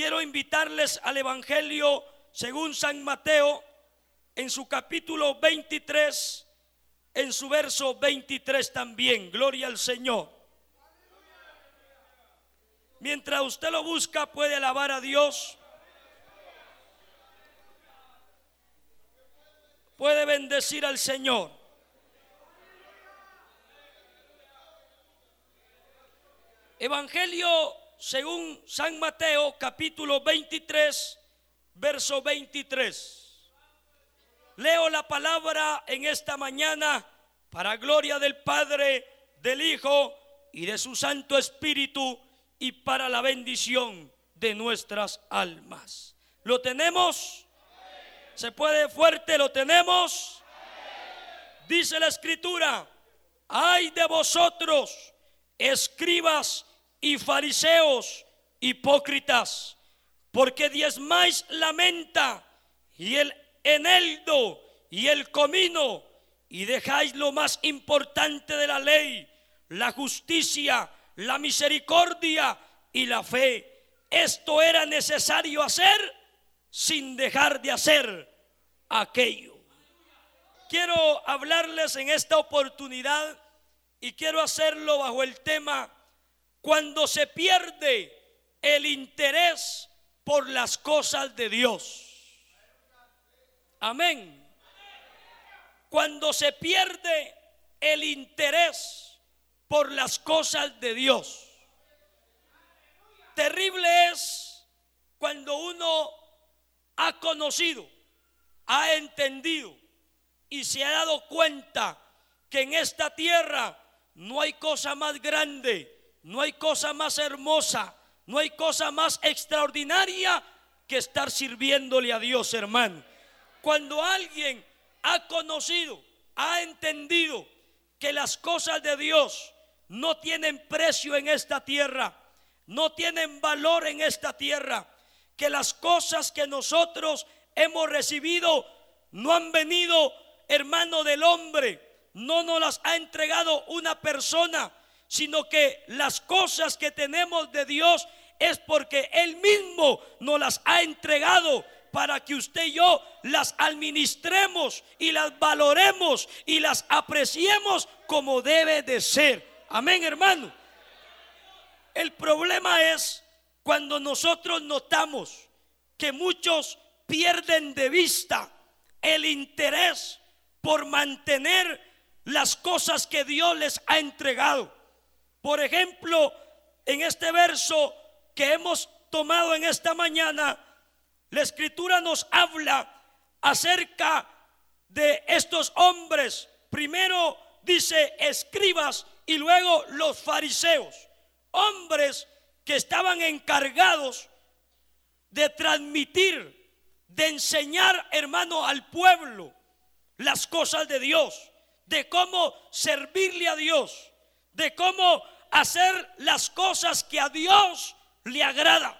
quiero invitarles al Evangelio según San Mateo en su capítulo 23, en su verso 23 también. Gloria al Señor. Mientras usted lo busca, puede alabar a Dios. Puede bendecir al Señor. Evangelio según San Mateo capítulo 23, verso 23. Leo la palabra en esta mañana para gloria del Padre, del Hijo y de su Santo Espíritu y para la bendición de nuestras almas. ¿Lo tenemos? ¿Se puede fuerte? ¿Lo tenemos? Dice la escritura, ay de vosotros, escribas y fariseos hipócritas, porque diezmáis la menta y el eneldo y el comino y dejáis lo más importante de la ley, la justicia, la misericordia y la fe. Esto era necesario hacer sin dejar de hacer aquello. Quiero hablarles en esta oportunidad y quiero hacerlo bajo el tema cuando se pierde el interés por las cosas de Dios. Amén. Cuando se pierde el interés por las cosas de Dios. Terrible es cuando uno ha conocido, ha entendido y se ha dado cuenta que en esta tierra no hay cosa más grande no hay cosa más hermosa, no hay cosa más extraordinaria que estar sirviéndole a Dios, hermano. Cuando alguien ha conocido, ha entendido que las cosas de Dios no tienen precio en esta tierra, no tienen valor en esta tierra, que las cosas que nosotros hemos recibido no han venido, hermano del hombre, no nos las ha entregado una persona, sino que las cosas que tenemos de Dios es porque Él mismo nos las ha entregado para que usted y yo las administremos y las valoremos y las apreciemos como debe de ser. Amén, hermano. El problema es cuando nosotros notamos que muchos pierden de vista el interés por mantener las cosas que Dios les ha entregado. Por ejemplo, en este verso que hemos tomado en esta mañana, la escritura nos habla acerca de estos hombres. Primero dice escribas y luego los fariseos. Hombres que estaban encargados de transmitir, de enseñar, hermano, al pueblo las cosas de Dios, de cómo servirle a Dios de cómo hacer las cosas que a Dios le agrada.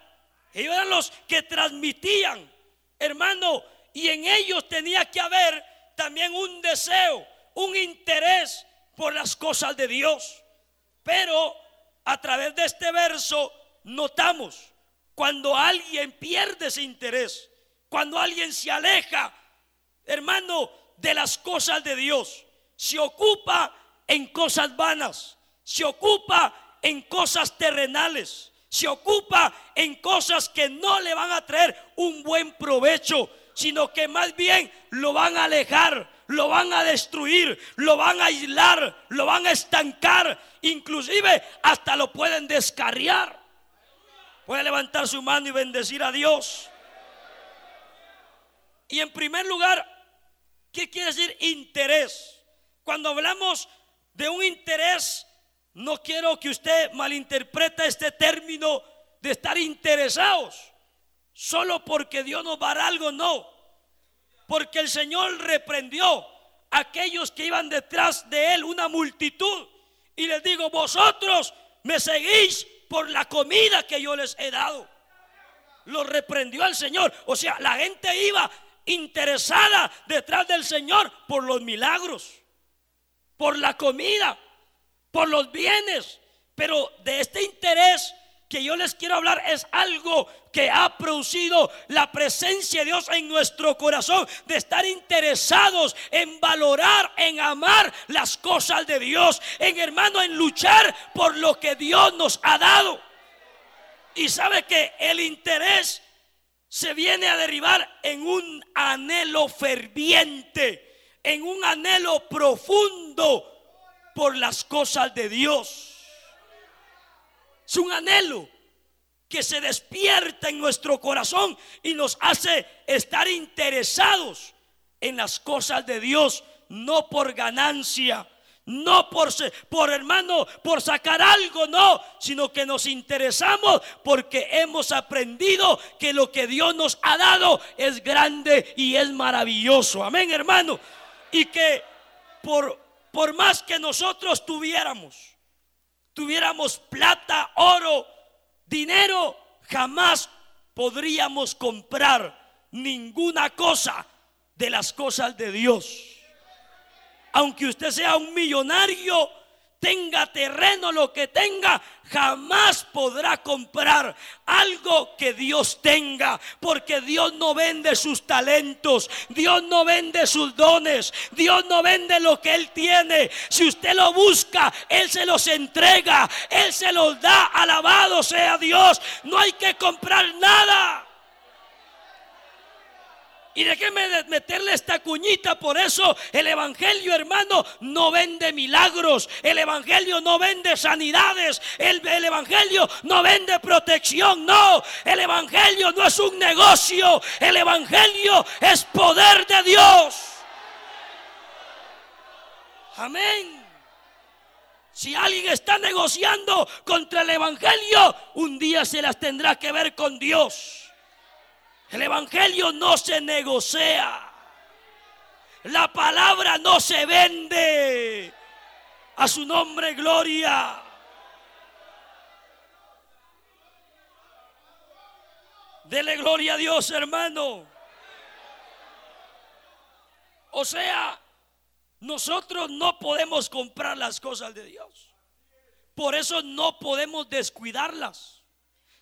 Ellos eran los que transmitían, hermano, y en ellos tenía que haber también un deseo, un interés por las cosas de Dios. Pero a través de este verso notamos cuando alguien pierde ese interés, cuando alguien se aleja, hermano, de las cosas de Dios, se ocupa en cosas vanas, se ocupa en cosas terrenales, se ocupa en cosas que no le van a traer un buen provecho, sino que más bien lo van a alejar, lo van a destruir, lo van a aislar, lo van a estancar, inclusive hasta lo pueden descarriar. Puede levantar su mano y bendecir a Dios. Y en primer lugar, ¿qué quiere decir interés? Cuando hablamos de un interés no quiero que usted malinterprete este término de estar interesados. Solo porque Dios nos va a dar algo, no. Porque el Señor reprendió a aquellos que iban detrás de Él, una multitud. Y les digo, vosotros me seguís por la comida que yo les he dado. Lo reprendió al Señor. O sea, la gente iba interesada detrás del Señor por los milagros, por la comida por los bienes, pero de este interés que yo les quiero hablar es algo que ha producido la presencia de Dios en nuestro corazón, de estar interesados en valorar, en amar las cosas de Dios, en hermano, en luchar por lo que Dios nos ha dado. Y sabe que el interés se viene a derivar en un anhelo ferviente, en un anhelo profundo por las cosas de Dios. Es un anhelo que se despierta en nuestro corazón y nos hace estar interesados en las cosas de Dios, no por ganancia, no por, por hermano, por sacar algo, no, sino que nos interesamos porque hemos aprendido que lo que Dios nos ha dado es grande y es maravilloso. Amén, hermano. Y que por, por más que nosotros tuviéramos, tuviéramos plata, oro, dinero, jamás podríamos comprar ninguna cosa de las cosas de Dios. Aunque usted sea un millonario, tenga terreno, lo que tenga, jamás podrá comprar algo que Dios tenga, porque Dios no vende sus talentos, Dios no vende sus dones, Dios no vende lo que Él tiene. Si usted lo busca, Él se los entrega, Él se los da, alabado sea Dios, no hay que comprar nada. Y déjeme meterle esta cuñita, por eso el Evangelio, hermano, no vende milagros, el Evangelio no vende sanidades, el, el, Evangelio no vende protección, no, el Evangelio no es un negocio, el Evangelio es poder de Dios. Amén. Si alguien está negociando contra el Evangelio, un día se las tendrá que ver con Dios. El Evangelio no se negocia. La palabra no se vende. A su nombre, gloria. Dele gloria a Dios, hermano. O sea, nosotros no podemos comprar las cosas de Dios. Por eso no podemos descuidarlas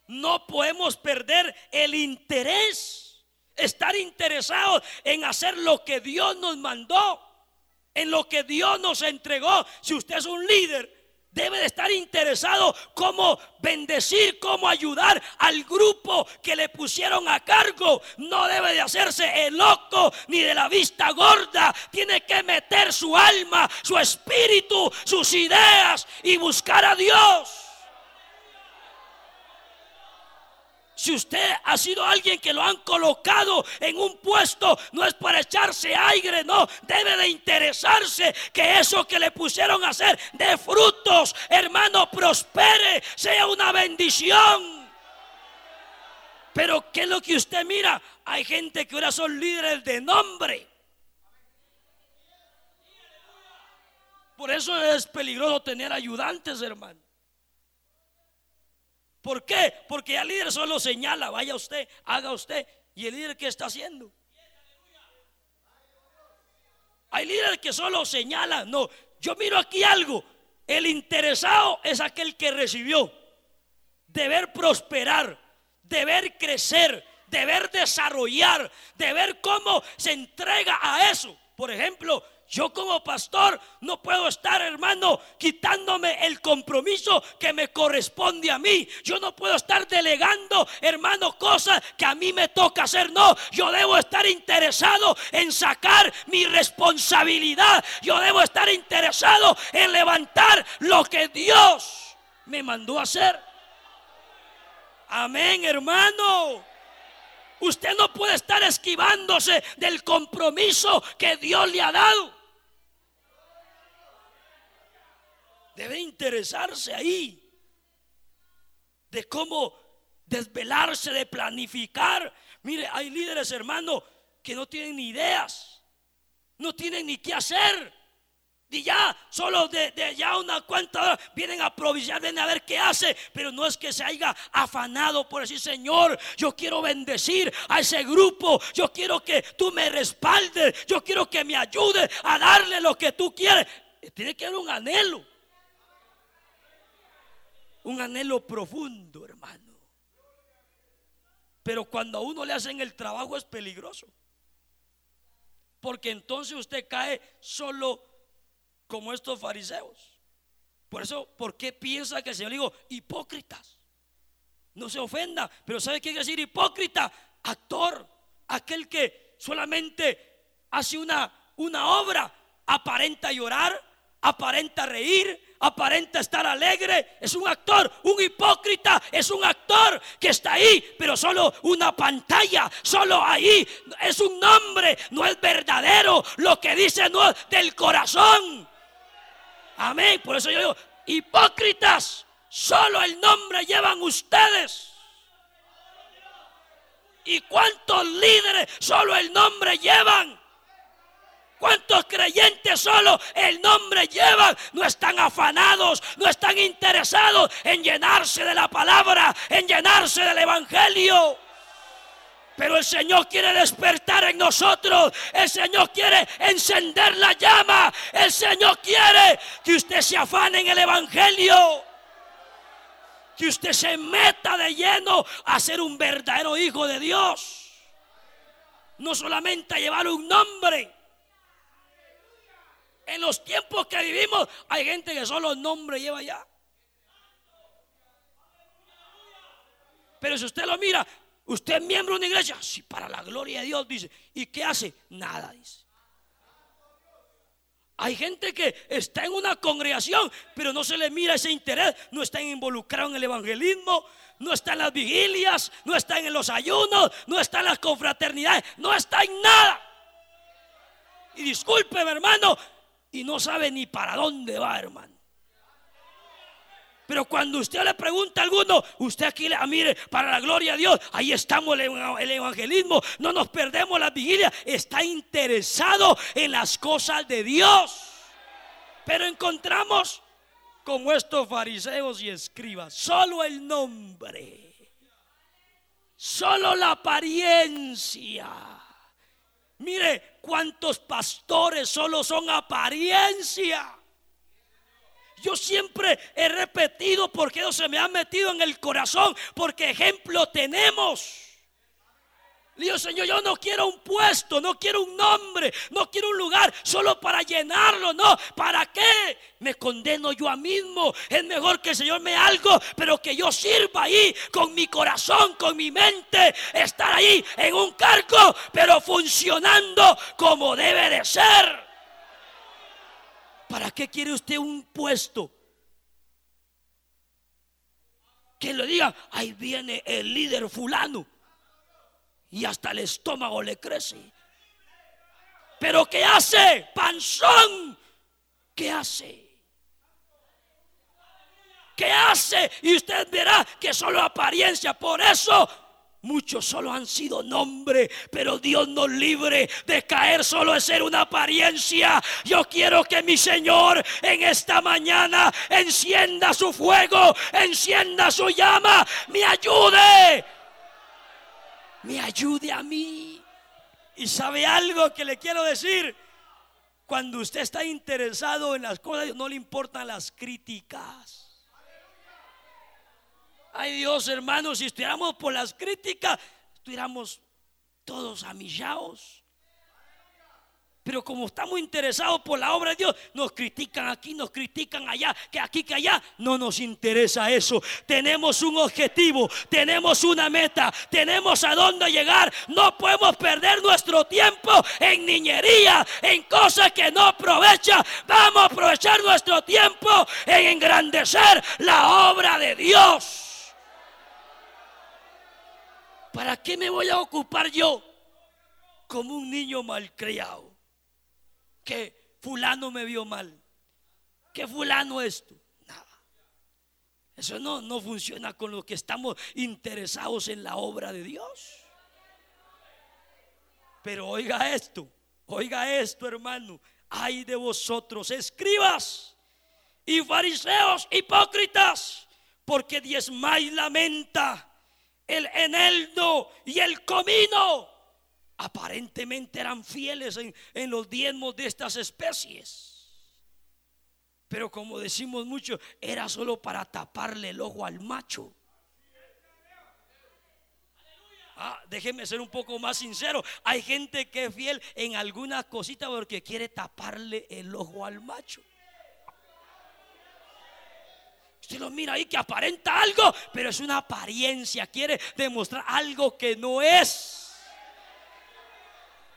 no podemos perder el interés, estar interesados en hacer lo que Dios nos mandó, en lo que Dios nos entregó. Si usted es un líder, debe de estar interesado cómo bendecir, cómo ayudar al grupo que le pusieron a cargo. No debe de hacerse el loco ni de la vista gorda. Tiene que meter su alma, su espíritu, sus ideas y buscar a Dios. Si usted ha sido alguien que lo han colocado en un puesto, no es para echarse aire, no. Debe de interesarse que eso que le pusieron a hacer de frutos, hermano, prospere, sea una bendición. Pero ¿qué es lo que usted mira? Hay gente que ahora son líderes de nombre. Por eso es peligroso tener ayudantes, hermano. ¿Por qué? Porque el líder solo señala, vaya usted, haga usted. ¿Y el líder qué está haciendo? Hay líderes que solo señalan. No, yo miro aquí algo. El interesado es aquel que recibió. De ver prosperar, de ver crecer, de ver desarrollar, de ver cómo se entrega a eso. Por ejemplo, yo como pastor no puedo estar, hermano, quitándome el compromiso que me corresponde a mí. Yo no puedo estar delegando, hermano, cosas que a mí me toca hacer. No, yo debo estar interesado en sacar mi responsabilidad. Yo debo estar interesado en levantar lo que Dios me mandó a hacer. Amén, hermano. Usted no puede estar esquivándose del compromiso que Dios le ha dado. Debe interesarse ahí de cómo desvelarse, de planificar. Mire, hay líderes, hermano, que no tienen ni ideas, no tienen ni qué hacer. Y ya, solo de, ya una cuanta vienen a provisionar, vienen a ver qué hace, pero no es que se haya afanado por decir, Señor, yo quiero bendecir a ese grupo, yo quiero que tú me respaldes, yo quiero que me ayude a darle lo que tú quieres. Tiene que haber un anhelo. Un anhelo profundo, hermano. Pero cuando a uno le hacen el trabajo es peligroso. Porque entonces usted cae solo como estos fariseos. Por eso, ¿por qué piensa que el Señor dijo hipócritas? No se ofenda, pero ¿sabe qué quiere decir hipócrita? Actor, aquel que solamente hace una, una obra, aparenta llorar, aparenta reír, aparenta estar alegre, es un actor, un hipócrita, es un actor que está ahí, pero solo una pantalla, solo ahí, es un nombre, no es verdadero, lo que dice no es del corazón. Amén, por eso yo digo, hipócritas, solo el nombre llevan ustedes. ¿Y cuántos líderes solo el nombre llevan? ¿Cuántos creyentes solo el nombre llevan? No están afanados, no están interesados en llenarse de la palabra, en llenarse del Evangelio. Pero el Señor quiere despertar en nosotros. El Señor quiere encender la llama. El Señor quiere que usted se afane en el Evangelio. Que usted se meta de lleno a ser un verdadero hijo de Dios. No solamente a llevar un nombre. En los tiempos que vivimos hay gente que solo nombre lleva ya. Pero si usted lo mira, usted es miembro de una iglesia, sí, para la gloria de Dios, dice. ¿Y qué hace? Nada, dice. Hay gente que está en una congregación, pero no se le mira ese interés, no está involucrado en el evangelismo, no está en las vigilias, no está en los ayunos, no está en las confraternidades, no está en nada. Y discúlpeme, hermano, y no sabe ni para dónde va, hermano. Pero cuando usted le pregunta a alguno, usted aquí le ah, mire, para la gloria de Dios, ahí estamos el evangelismo, no nos perdemos la vigilia, está interesado en las cosas de Dios. Pero encontramos como estos fariseos y escribas, solo el nombre, solo la apariencia Mire cuántos pastores solo son apariencia. Yo siempre he repetido porque Dios se me ha metido en el corazón, porque ejemplo tenemos. Dios Señor, yo no quiero un puesto, no quiero un nombre, no quiero un lugar solo para llenarlo, no. ¿Para qué? Me condeno yo a mismo. Es mejor que el Señor me algo, pero que yo sirva ahí con mi corazón, con mi mente, estar ahí en un cargo, pero funcionando como debe de ser. ¿Para qué quiere usted un puesto? Que le diga, ahí viene el líder fulano y hasta el estómago le crece. Pero ¿qué hace? Panzón. ¿Qué hace? ¿Qué hace? Y usted verá que solo apariencia. Por eso Muchos solo han sido nombre, pero Dios nos libre de caer solo en ser una apariencia. Yo quiero que mi Señor en esta mañana encienda su fuego, encienda su llama, me ayude me ayude a mí. Y sabe algo que le quiero decir. Cuando usted está interesado en las cosas, no le importan las críticas. Ay Dios, hermanos, si estuviéramos por las críticas, estuviéramos todos amillados. Pero como estamos interesados por la obra de Dios, nos critican aquí, nos critican allá, que aquí, que allá. No nos interesa eso. Tenemos un objetivo, tenemos una meta, tenemos a dónde llegar. No podemos perder nuestro tiempo en niñería, en cosas que no aprovechan. Vamos a aprovechar nuestro tiempo en engrandecer la obra de Dios. ¿Para qué me voy a ocupar yo como un niño malcriado? Que fulano me vio mal, que fulano esto. Nada. Eso no, no funciona con lo que estamos interesados en la obra de Dios. Pero oiga esto, oiga esto hermano, ay de vosotros, escribas y fariseos hipócritas, porque diezmáis la menta, el eneldo y el comino aparentemente eran fieles en, los diezmos de estas especies. Pero como decimos mucho, era solo para taparle el ojo al macho. Ah, déjeme ser un poco más sincero. Hay gente que es fiel en alguna cosita porque quiere taparle el ojo al macho. Usted lo mira ahí que aparenta algo, pero es una apariencia. Quiere demostrar algo que no es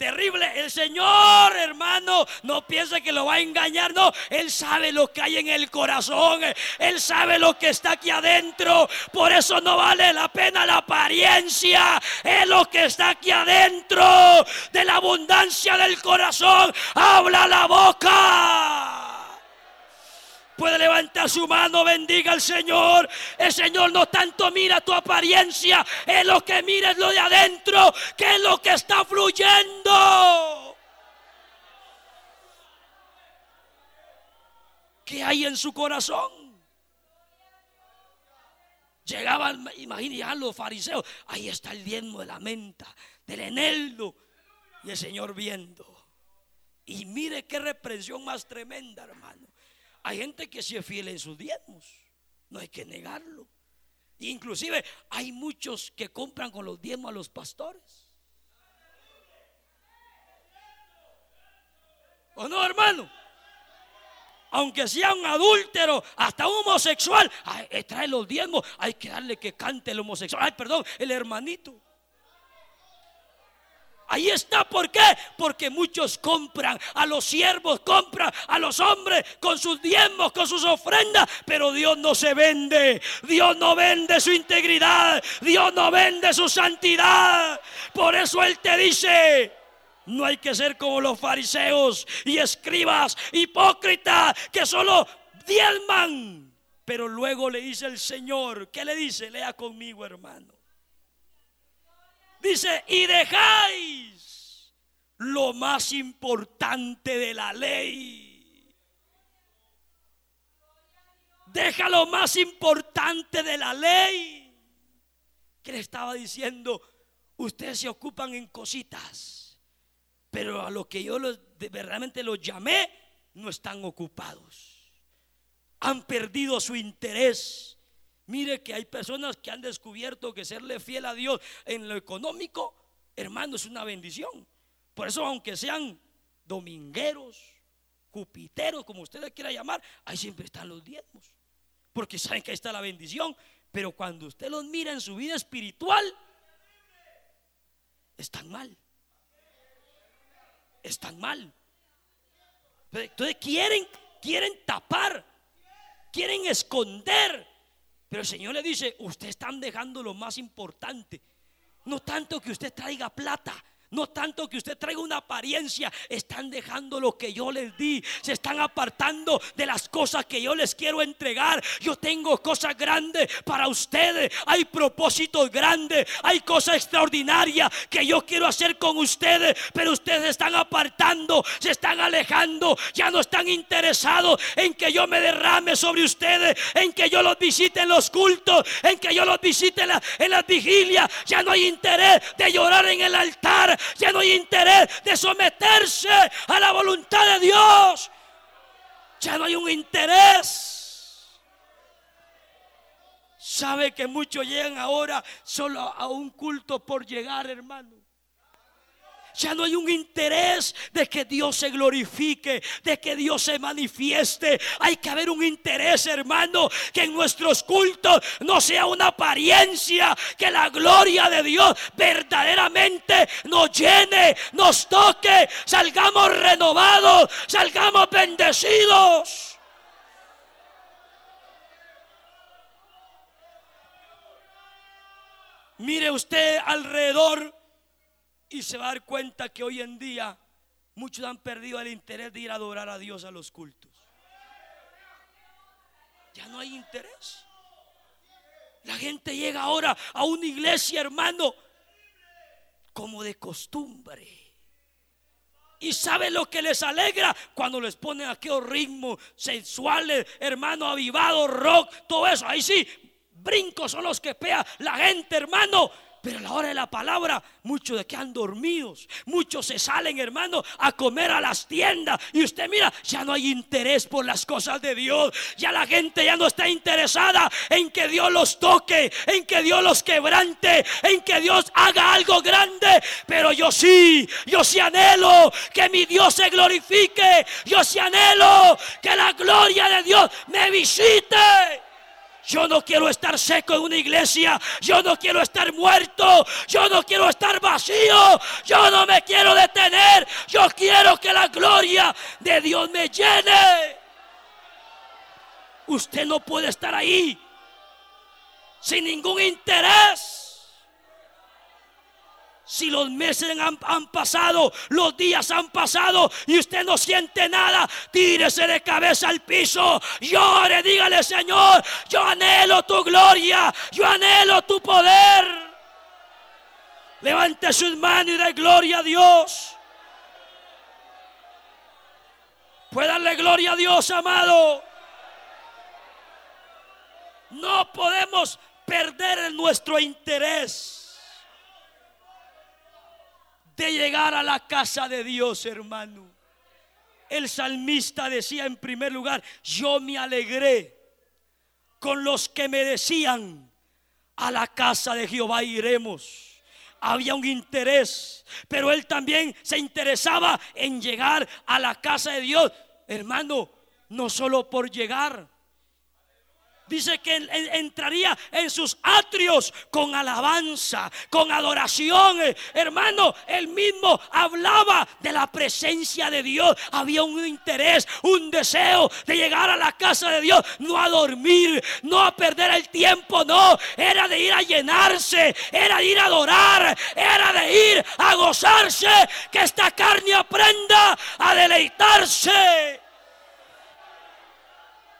terrible. El Señor, hermano, no piensa que lo va a engañar. No, Él sabe lo que hay en el corazón. Él sabe lo que está aquí adentro. Por eso no vale la pena la apariencia. Es lo que está aquí adentro. De la abundancia del corazón. Habla la boca puede levantar su mano, bendiga al Señor. El Señor no tanto mira tu apariencia, es lo que mira es lo de adentro, que es lo que está fluyendo. ¿Qué hay en su corazón? Llegaban, imagínense, los fariseos, ahí está el diezmo de la menta, del eneldo, y el Señor viendo. Y mire qué reprensión más tremenda, hermano. Hay gente que sí es fiel en sus diezmos, no hay que negarlo. Inclusive hay muchos que compran con los diezmos a los pastores. ¿O no, hermano? Aunque sea un adúltero, hasta un homosexual, eh, trae los diezmos, hay que darle que cante el homosexual. Ay, perdón, el hermanito. Ahí está, ¿por qué? Porque muchos compran, a los siervos compran, a los hombres con sus diezmos, con sus ofrendas, pero Dios no se vende, Dios no vende su integridad, Dios no vende su santidad. Por eso Él te dice, no hay que ser como los fariseos y escribas hipócritas que solo diezman. Pero luego le dice el Señor, ¿qué le dice? Lea conmigo, hermano. Dice, y dejáis lo más importante de la ley. Deja lo más importante de la ley. Que le estaba diciendo, ustedes se ocupan en cositas, pero a lo que yo los, verdaderamente los llamé, no están ocupados. Han perdido su interés Mire que hay personas que han descubierto que serle fiel a Dios en lo económico, hermano, es una bendición. Por eso, aunque sean domingueros, jupiteros, como ustedes quieran llamar, ahí siempre están los diezmos. Porque saben que ahí está la bendición. Pero cuando usted los mira en su vida espiritual, están mal. Están mal. Entonces quieren, quieren tapar, quieren esconder pero el Señor le dice, usted están dejando lo más importante. No tanto que usted traiga plata, no tanto que usted traiga una apariencia, están dejando lo que yo les di, se están apartando de las cosas que yo les quiero entregar. Yo tengo cosas grandes para ustedes, hay propósitos grandes, hay cosas extraordinarias que yo quiero hacer con ustedes, pero ustedes están apartando, se están alejando, ya no están interesados en que yo me derrame sobre ustedes, en que yo los visite en los cultos, en que yo los visite en, en las vigilias, ya no hay interés de llorar en el altar ya no hay interés de someterse a la voluntad de Dios. Ya no hay un interés. Sabe que muchos llegan ahora solo a un culto por llegar, hermano. Ya no hay un interés de que Dios se glorifique, de que Dios se manifieste. Hay que haber un interés, hermano, que en nuestros cultos no sea una apariencia, que la gloria de Dios verdaderamente nos llene, nos toque, salgamos renovados, salgamos bendecidos. Mire usted alrededor y se va a dar cuenta que hoy en día muchos han perdido el interés de ir a adorar a Dios a los cultos. Ya no hay interés. La gente llega ahora a una iglesia, hermano, como de costumbre. Y sabe lo que les alegra cuando les ponen aquellos ritmos sensuales, hermano, avivado, rock, todo eso. Ahí sí, brincos son los que pea la gente, hermano pero a la hora de la palabra, muchos de que han dormidos, muchos se salen, hermano, a comer a las tiendas. Y usted mira, ya no hay interés por las cosas de Dios. Ya la gente ya no está interesada en que Dios los toque, en que Dios los quebrante, en que Dios haga algo grande. Pero yo sí, yo sí anhelo que mi Dios se glorifique. Yo sí anhelo que la gloria de Dios me visite. Yo no quiero estar seco en una iglesia. Yo no quiero estar muerto. Yo no quiero estar vacío. Yo no me quiero detener. Yo quiero que la gloria de Dios me llene. Usted no puede estar ahí sin ningún interés. Si los meses han, pasado, los días han pasado y usted no siente nada, tírese de cabeza al piso, llore, dígale Señor, yo anhelo tu gloria, yo anhelo tu poder. Levante sus manos y dé gloria a Dios. Puede darle gloria a Dios, amado. No podemos perder nuestro interés de llegar a la casa de Dios, hermano. El salmista decía en primer lugar, yo me alegré con los que me decían, a la casa de Jehová iremos. Había un interés, pero él también se interesaba en llegar a la casa de Dios. Hermano, no solo por llegar, dice que entraría en sus atrios con alabanza, con adoración. Hermano, él mismo hablaba de la presencia de Dios. Había un interés, un deseo de llegar a la casa de Dios, no a dormir, no a perder el tiempo, no. Era de ir a llenarse, era de ir a adorar, era de ir a gozarse, que esta carne aprenda a deleitarse.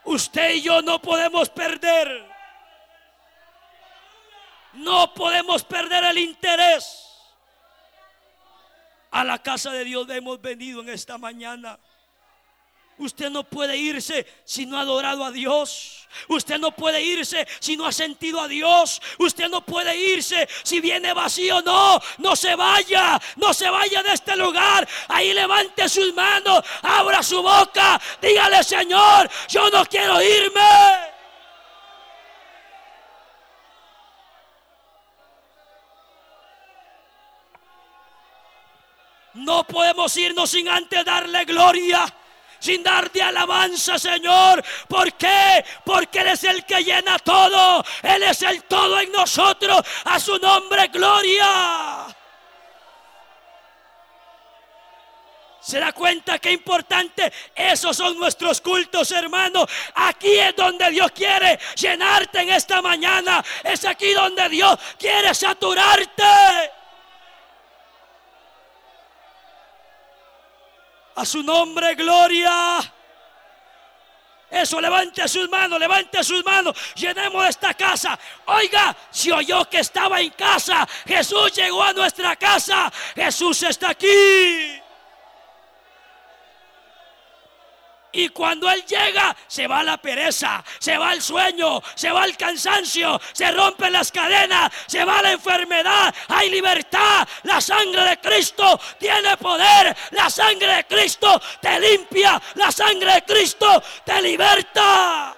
Usted y yo no podemos perder. No podemos perder el interés. A la casa de Dios hemos venido en esta mañana. Usted no puede irse si no ha adorado a Dios. Usted no puede irse si no ha sentido a Dios. Usted no puede irse si viene vacío. No, no se vaya. No se vaya de este lugar. Ahí levante sus manos. Abra su boca. Dígale, Señor, yo no quiero irme. No podemos irnos sin antes darle gloria sin darte alabanza, Señor. ¿Por qué? Porque Él es el que llena todo. Él es el todo en nosotros. A su nombre, gloria. ¿Se da cuenta qué importante? Esos son nuestros cultos, hermano. Aquí es donde Dios quiere llenarte en esta mañana. Es aquí donde Dios quiere saturarte. A su nombre, gloria. Eso, levante sus manos, levante sus manos. Llenemos esta casa. Oiga, si oyó que estaba en casa, Jesús llegó a nuestra casa. Jesús está aquí. Y cuando Él llega, se va la pereza, se va el sueño, se va el cansancio, se rompen las cadenas, se va la enfermedad, hay libertad. La sangre de Cristo tiene poder, la sangre de Cristo te limpia, la sangre de Cristo te liberta.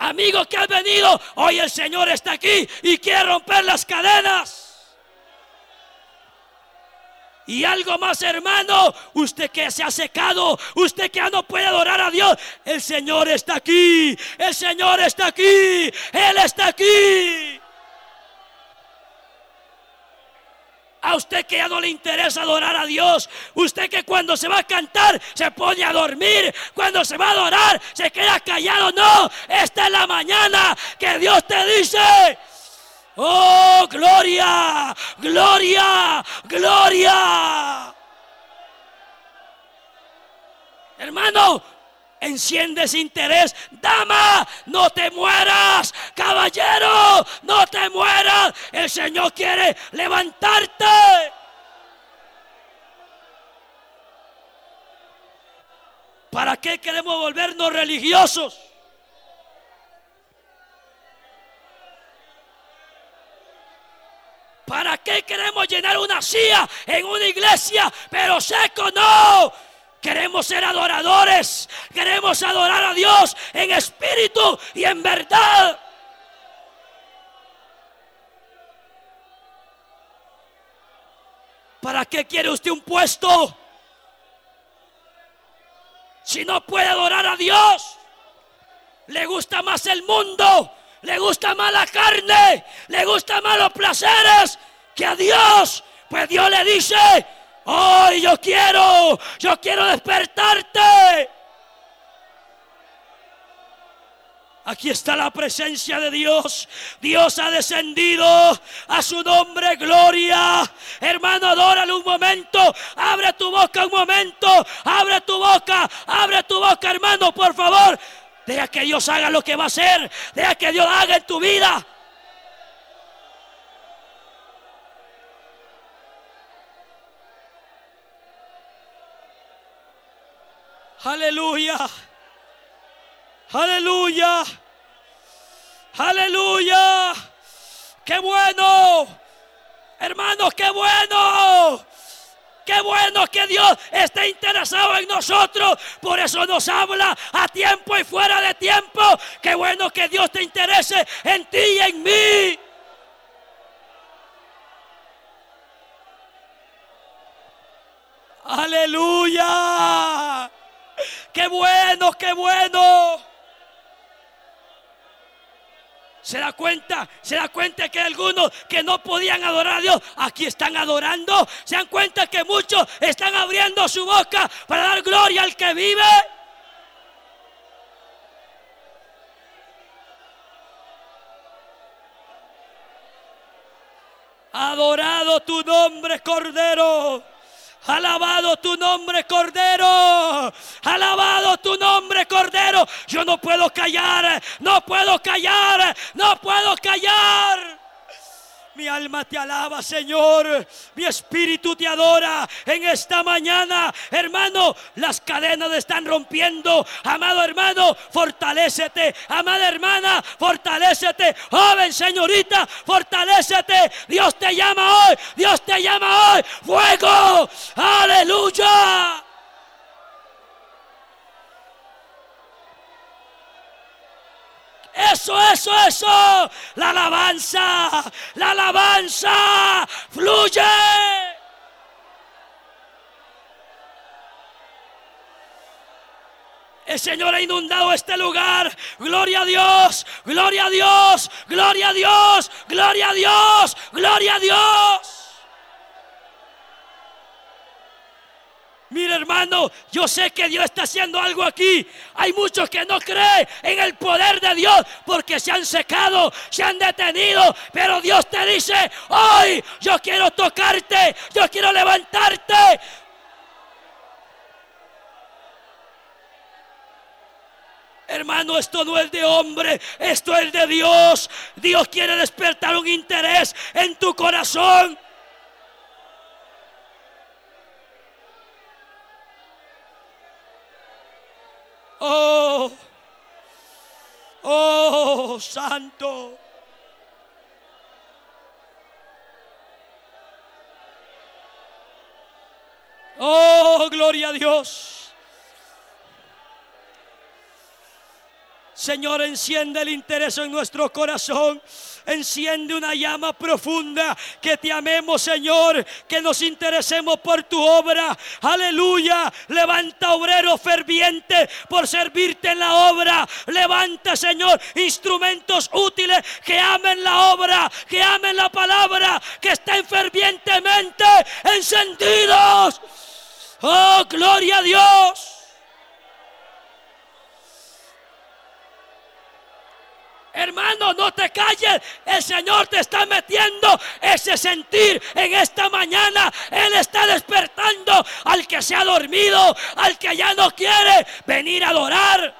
Amigo que has venido, hoy el Señor está aquí y quiere romper las cadenas. Y algo más, hermano, usted que se ha secado, usted que ya no puede adorar a Dios, el Señor está aquí, el Señor está aquí, Él está aquí. A usted que ya no le interesa adorar a Dios. Usted que cuando se va a cantar se pone a dormir. Cuando se va a adorar se queda callado. No, esta es la mañana que Dios te dice, Oh, gloria, gloria, gloria. Hermano, enciende ese interés. Dama, no te mueras. Caballero, no te mueras. El Señor quiere levantarte. ¿Para qué queremos volvernos religiosos? ¿Para qué queremos llenar una silla en una iglesia, pero seco no? Queremos ser adoradores. Queremos adorar a Dios en espíritu y en verdad. ¿Para qué quiere usted un puesto? Si no puede adorar a Dios, le gusta más el mundo, le gusta más la carne, le gusta más los placeres que a Dios. Pues Dios le dice, hoy yo quiero, yo quiero despertarte. Aquí está la presencia de Dios. Dios ha descendido a su nombre, gloria. Hermano, adórale un momento. Abre tu boca un momento. Abre tu boca. Abre tu boca, hermano, por favor. Deja que Dios haga lo que va a hacer. Deja que Dios haga en tu vida. Aleluya. Aleluya. Aleluya. Qué bueno. Hermanos, qué bueno. Qué bueno que Dios esté interesado en nosotros. Por eso nos habla a tiempo y fuera de tiempo. Qué bueno que Dios te interese en ti y en mí. Aleluya. Qué bueno, qué bueno. Se da cuenta, se da cuenta que algunos que no podían adorar a Dios, aquí están adorando. Se dan cuenta que muchos están abriendo su boca para dar gloria al que vive. Adorado tu nombre, Cordero. Alabado tu nombre, Cordero. Alabado tu nombre, Cordero. Yo no puedo callar, no puedo callar, no puedo callar. Mi alma te alaba, Señor. Mi espíritu te adora en esta mañana. Hermano, las cadenas están rompiendo. Amado hermano, fortalécete. Amada hermana, fortalécete. Joven, señorita, fortalécete. Dios te llama hoy. Dios te llama hoy. Fuego. Aleluya. Eso, eso, eso. La alabanza, la alabanza fluye. El Señor ha inundado este lugar. Gloria a Dios, gloria a Dios, gloria a Dios, gloria a Dios, gloria a Dios. Mira hermano, yo sé que Dios está haciendo algo aquí. Hay muchos que no creen en el poder de Dios porque se han secado, se han detenido. Pero Dios te dice, hoy yo quiero tocarte, yo quiero levantarte. Hermano, esto no es de hombre, esto es de Dios. Dios quiere despertar un interés en tu corazón. Oh, oh, santo. Oh, gloria a Dios. Señor, enciende el interés en nuestro corazón. Enciende una llama profunda. Que te amemos, Señor. Que nos interesemos por tu obra. Aleluya. Levanta obrero ferviente por servirte en la obra. Levanta, Señor, instrumentos útiles que amen la obra, que amen la palabra, que estén fervientemente encendidos. Oh, gloria a Dios. Hermano, no te calles. El Señor te está metiendo ese sentir en esta mañana. Él está despertando al que se ha dormido, al que ya no quiere venir a adorar.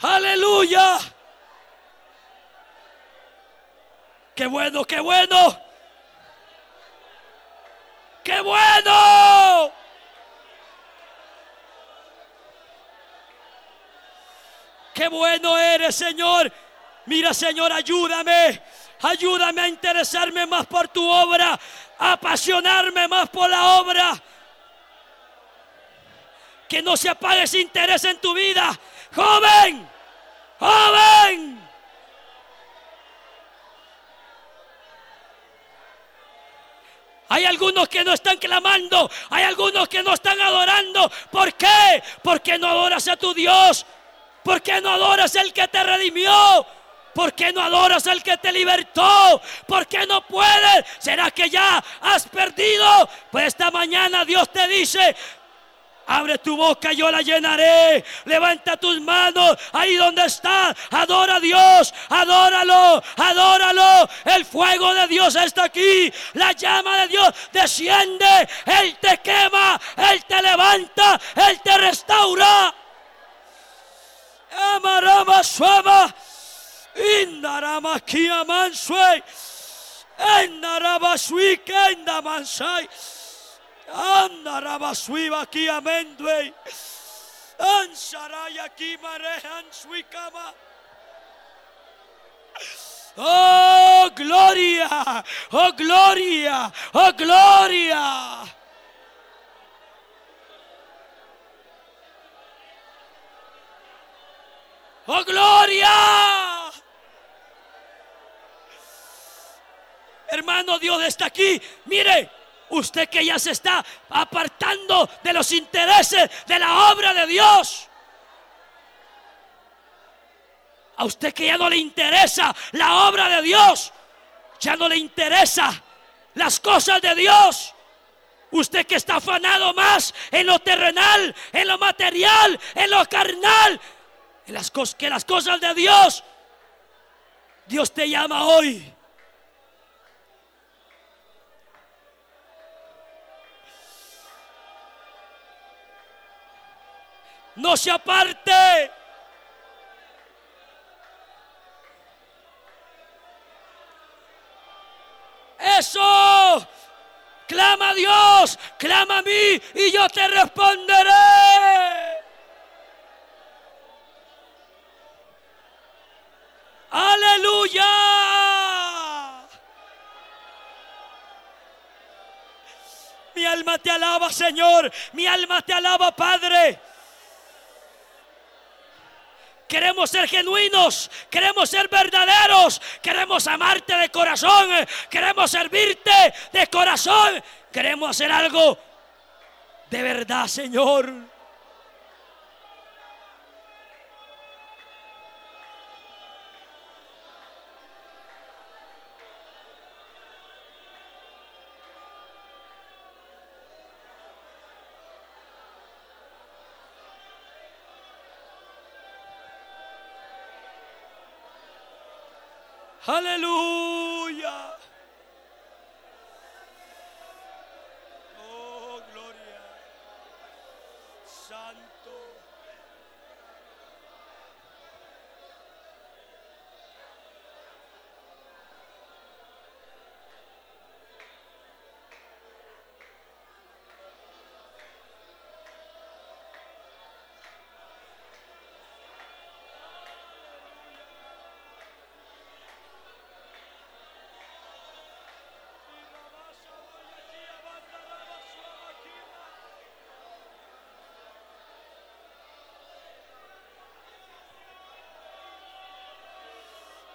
Aleluya. Qué bueno, qué bueno. Qué bueno. Qué bueno eres, Señor. Mira, Señor, ayúdame. Ayúdame a interesarme más por tu obra, a apasionarme más por la obra. Que no se apague ese interés en tu vida. Joven, joven. Hay algunos que no están clamando, hay algunos que no están adorando. ¿Por qué? Porque no adoras a tu Dios. ¿Por qué no adoras al que te redimió? ¿Por qué no adoras al que te libertó? ¿Por qué no puedes? ¿Será que ya has perdido? Pues esta mañana Dios te dice, Abre tu boca, yo la llenaré. Levanta tus manos ahí donde está. Adora a Dios, adóralo, adóralo. El fuego de Dios está aquí. La llama de Dios desciende. Él te quema, Él te levanta, Él te restaura. Amarama suama. Indarama kiamansue. Endaraba suikenda mansai. Anda rabasuiba aquí amendue. Ansaraya aquí marejan suicama. Oh, gloria, oh, gloria, oh, gloria. Oh, gloria. Hermano, Dios está aquí. Mire, Usted que ya se está apartando de los intereses de la obra de Dios. A usted que ya no le interesa la obra de Dios. Ya no le interesa las cosas de Dios. Usted que está afanado más en lo terrenal, en lo material, en lo carnal, las cosas que las cosas de Dios. Dios te llama hoy no se aparte. Eso. Clama a Dios, clama a mí y yo te responderé. Aleluya. Mi alma te alaba, Señor. Mi alma te alaba, Padre. Queremos ser genuinos, queremos ser verdaderos, queremos amarte de corazón, queremos servirte de corazón, queremos hacer algo de verdad, Señor. Aleluya.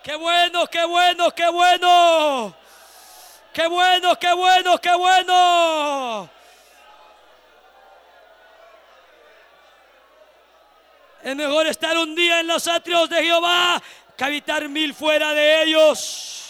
Qué bueno, qué bueno, qué bueno. Qué bueno, qué bueno, qué bueno. Es mejor estar un día en los atrios de Jehová que habitar mil fuera de ellos.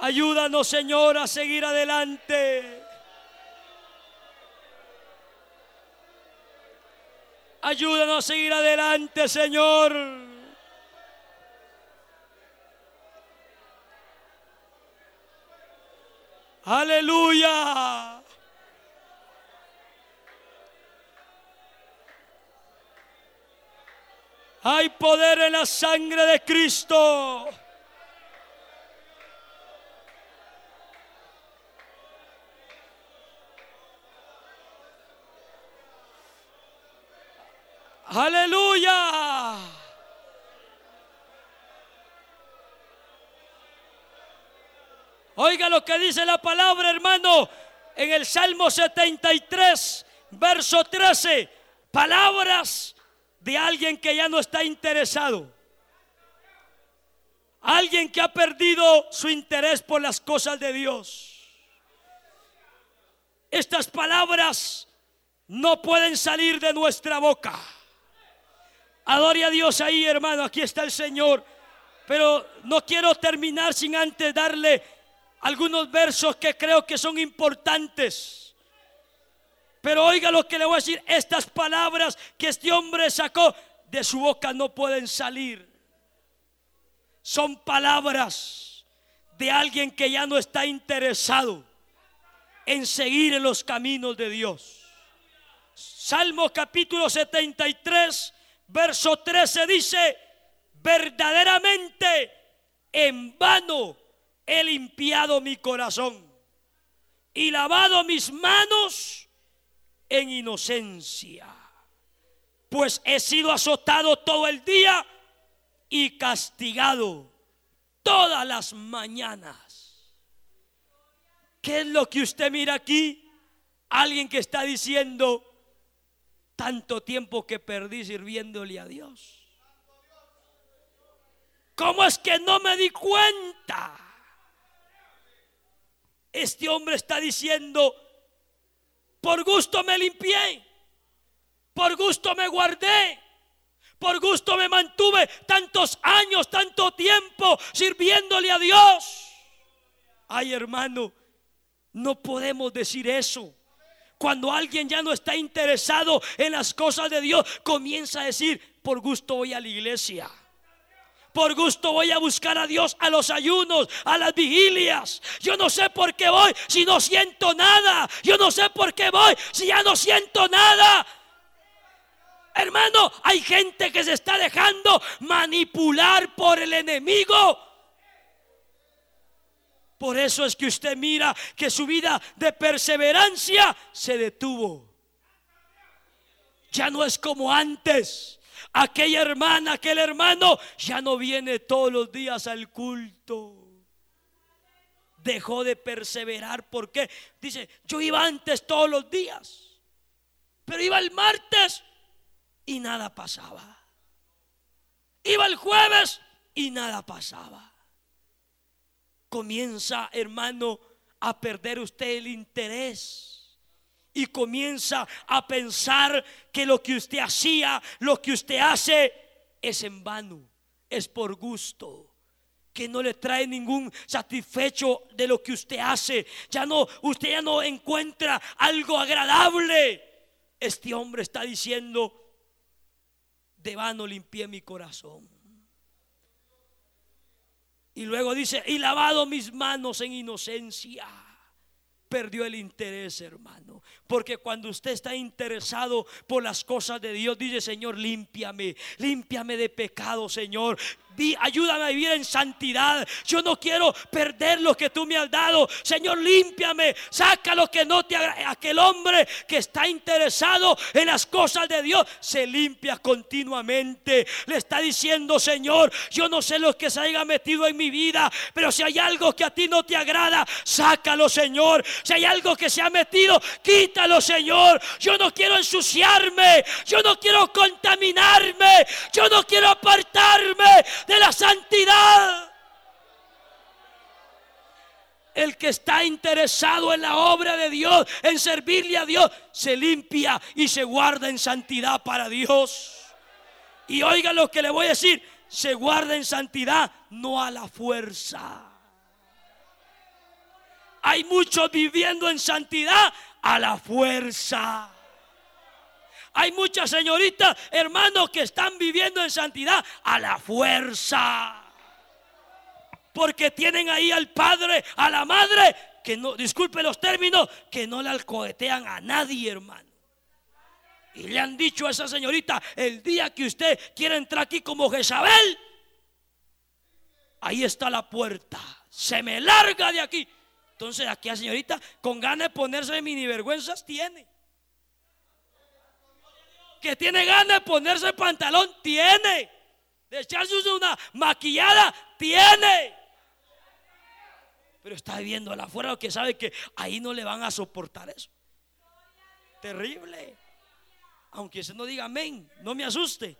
Ayúdanos, Señor, a seguir adelante. Ayúdanos a seguir adelante, Señor. Aleluya. Hay poder en la sangre de Cristo. Aleluya. Oiga lo que dice la palabra, hermano, en el Salmo 73, verso 13. Palabras de alguien que ya no está interesado. Alguien que ha perdido su interés por las cosas de Dios. Estas palabras no pueden salir de nuestra boca. Adore a Dios ahí, hermano. Aquí está el Señor. Pero no quiero terminar sin antes darle algunos versos que creo que son importantes. Pero oiga lo que le voy a decir. Estas palabras que este hombre sacó de su boca no pueden salir. Son palabras de alguien que ya no está interesado en seguir en los caminos de Dios. Salmo capítulo 73 verso 13 dice, verdaderamente en vano he limpiado mi corazón y lavado mis manos en inocencia, pues he sido azotado todo el día y castigado todas las mañanas. ¿Qué es lo que usted mira aquí? Alguien que está diciendo, tanto tiempo que perdí sirviéndole a Dios. ¿Cómo es que no me di cuenta? Este hombre está diciendo, por gusto me limpié, por gusto me guardé, por gusto me mantuve tantos años, tanto tiempo sirviéndole a Dios. Ay hermano, no podemos decir eso. Cuando alguien ya no está interesado en las cosas de Dios, comienza a decir, por gusto voy a la iglesia. Por gusto voy a buscar a Dios a los ayunos, a las vigilias. Yo no sé por qué voy si no siento nada. Yo no sé por qué voy si ya no siento nada. Hermano, hay gente que se está dejando manipular por el enemigo por eso es que usted mira que su vida de perseverancia se detuvo. Ya no es como antes. Aquella hermana, aquel hermano ya no viene todos los días al culto. Dejó de perseverar. ¿Por qué? Dice, yo iba antes todos los días. Pero iba el martes y nada pasaba. Iba el jueves y nada pasaba comienza, hermano, a perder usted el interés. Y comienza a pensar que lo que usted hacía, lo que usted hace, es en vano, es por gusto que no le trae ningún satisfecho de lo que usted hace. Ya no, usted ya no encuentra algo agradable. Este hombre está diciendo, de vano limpié mi corazón. Y luego dice, y lavado mis manos en inocencia. Perdió el interés, hermano. Porque cuando usted está interesado por las cosas de Dios, dice, Señor, límpiame, límpiame de pecado, Señor ayúdame a vivir en santidad. Yo no quiero perder lo que tú me has dado. Señor, límpiame, saca lo que no te agrada. Aquel hombre que está interesado en las cosas de Dios se limpia continuamente. Le está diciendo, Señor, yo no sé lo que se haya metido en mi vida, pero si hay algo que a ti no te agrada, sácalo, Señor. Si hay algo que se ha metido, quítalo, Señor. Yo no quiero ensuciarme, yo no quiero contaminarme, yo no quiero apartarme de la santidad. El que está interesado en la obra de Dios, en servirle a Dios, se limpia y se guarda en santidad para Dios. Y oiga lo que le voy a decir, se guarda en santidad, no a la fuerza. Hay muchos viviendo en santidad a la fuerza. Hay muchas señoritas, hermanos, que están viviendo en santidad a la fuerza. Porque tienen ahí al padre, a la madre, que no, disculpe los términos, que no le alcohetean a nadie, hermano. Y le han dicho a esa señorita, el día que usted quiera entrar aquí como Jezabel, ahí está la puerta. Se me larga de aquí. Entonces aquí a señorita con ganas de ponerse mini vergüenzas tiene. Que tiene ganas de ponerse pantalón, tiene. De echarse una maquillada, tiene. Pero está viendo la afuera que sabe que ahí no le van a soportar eso. Terrible. Aunque se no diga amén, no me asuste.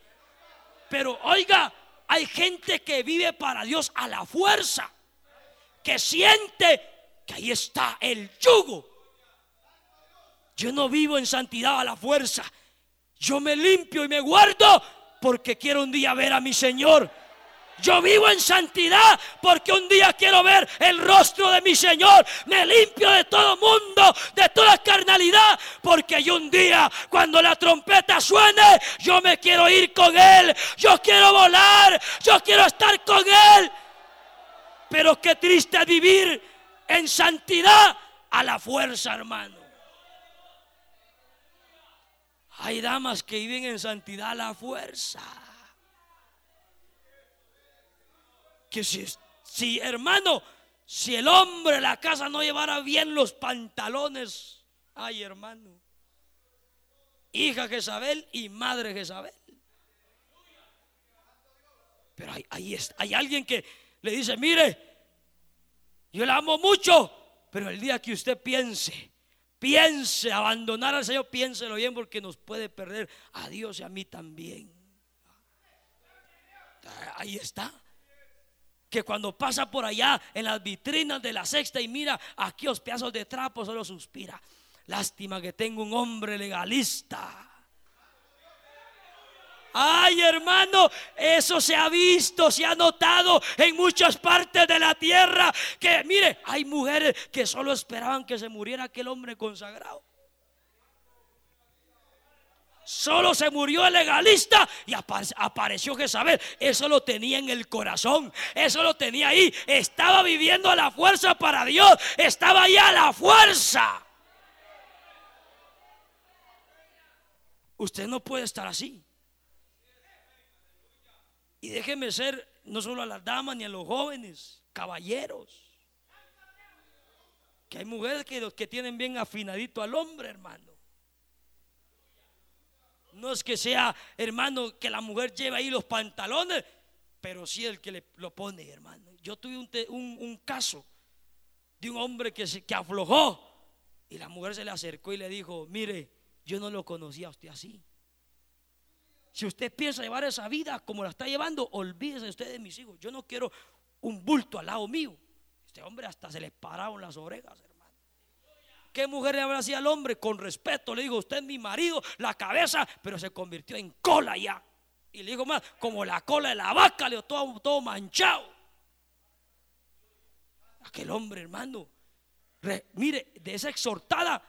Pero oiga, hay gente que vive para Dios a la fuerza, que siente que ahí está el yugo. Yo no vivo en santidad a la fuerza. Yo me limpio y me guardo porque quiero un día ver a mi Señor. Yo vivo en santidad porque un día quiero ver el rostro de mi Señor. Me limpio de todo mundo, de toda carnalidad, porque yo un día, cuando la trompeta suene, yo me quiero ir con Él. Yo quiero volar, yo quiero estar con Él. Pero qué triste vivir en santidad a la fuerza, hermano. Hay damas que viven en santidad a la fuerza. Que si, si hermano, si el hombre de la casa no llevara bien los pantalones, ay hermano, hija Jezabel y madre Jezabel. Pero hay, hay, hay alguien que le dice, mire, yo la amo mucho, pero el día que usted piense, piense abandonar al Señor, piénselo bien porque nos puede perder a Dios y a mí también. Ahí está. Que cuando pasa por allá en las vitrinas de la sexta y mira aquí los pedazos de trapo, solo suspira. Lástima que tengo un hombre legalista Ay, hermano, eso se ha visto, se ha notado en muchas partes de la tierra. Que mire, hay mujeres que solo esperaban que se muriera aquel hombre consagrado. Solo se murió el legalista y apareció Jezabel. Eso lo tenía en el corazón. Eso lo tenía ahí. Estaba viviendo a la fuerza para Dios. Estaba ahí a la fuerza. Usted no puede estar así. Y déjeme ser no solo a las damas ni a los jóvenes, caballeros. Que hay mujeres que, los que tienen bien afinadito al hombre, hermano. No es que sea, hermano, que la mujer lleve ahí los pantalones, pero sí el que le, lo pone, hermano. Yo tuve un, caso de un hombre que, se, que aflojó y la mujer se le acercó y le dijo, mire, yo no lo conocía a usted así. Si usted piensa llevar esa vida como la está llevando, olvídese usted de mis hijos. Yo no quiero un bulto al lado mío. Este hombre hasta se le pararon las orejas, hermano. ¿Qué mujer le habrá así al hombre? Con respeto le digo, usted es mi marido, la cabeza, pero se convirtió en cola ya. Y le digo más, como la cola de la vaca, le todo, todo manchado. Aquel hombre, hermano, mire, de esa exhortada,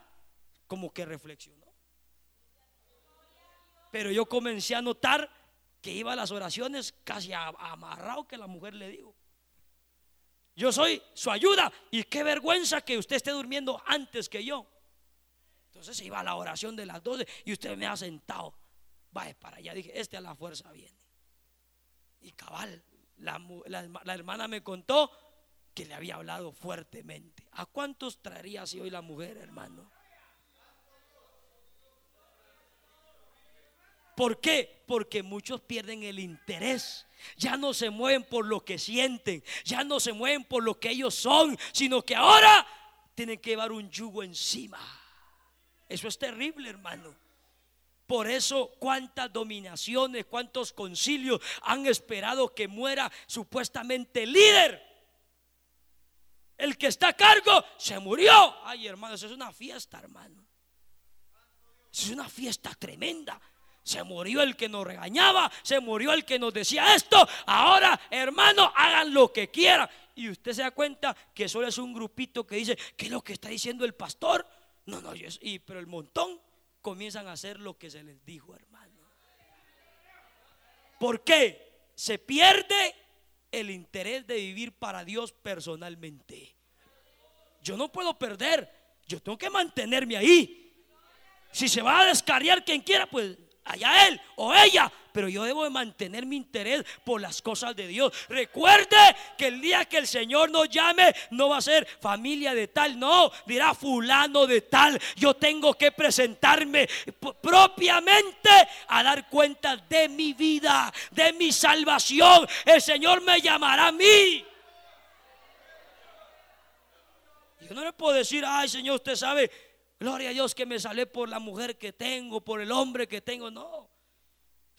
como que reflexionó. Pero yo comencé a notar que iba a las oraciones casi amarrado que la mujer le dijo. Yo soy su ayuda y qué vergüenza que usted esté durmiendo antes que yo. Entonces iba a la oración de las 12 y usted me ha sentado. Vaya para allá. Dije, este a la fuerza viene. Y cabal, la, hermana me contó que le había hablado fuertemente. ¿A cuántos traería así hoy la mujer, hermano? ¿Por qué? Porque muchos pierden el interés. Ya no se mueven por lo que sienten, ya no se mueven por lo que ellos son, sino que ahora tienen que llevar un yugo encima. Eso es terrible, hermano. Por eso, cuántas dominaciones, cuántos concilios han esperado que muera supuestamente el líder. El que está a cargo se murió. Ay, hermano, eso es una fiesta, hermano. Es una fiesta tremenda. Se murió el que nos regañaba, se murió el que nos decía esto. Ahora, hermano, hagan lo que quieran. Y usted se da cuenta que solo es un grupito que dice, ¿qué es lo que está diciendo el pastor? No, no, y, pero el montón comienzan a hacer lo que se les dijo, hermano. ¿Por qué? Se pierde el interés de vivir para Dios personalmente. Yo no puedo perder, yo tengo que mantenerme ahí. Si se va a descarriar quien quiera, pues allá él o ella, pero yo debo de mantener mi interés por las cosas de Dios. Recuerde que el día que el Señor nos llame no va a ser familia de tal, no, dirá fulano de tal. Yo tengo que presentarme propiamente a dar cuenta de mi vida, de mi salvación. El Señor me llamará a mí. Yo no le puedo decir, ay Señor, usted sabe, gloria a Dios que me sale por la mujer que tengo, por el hombre que tengo. No.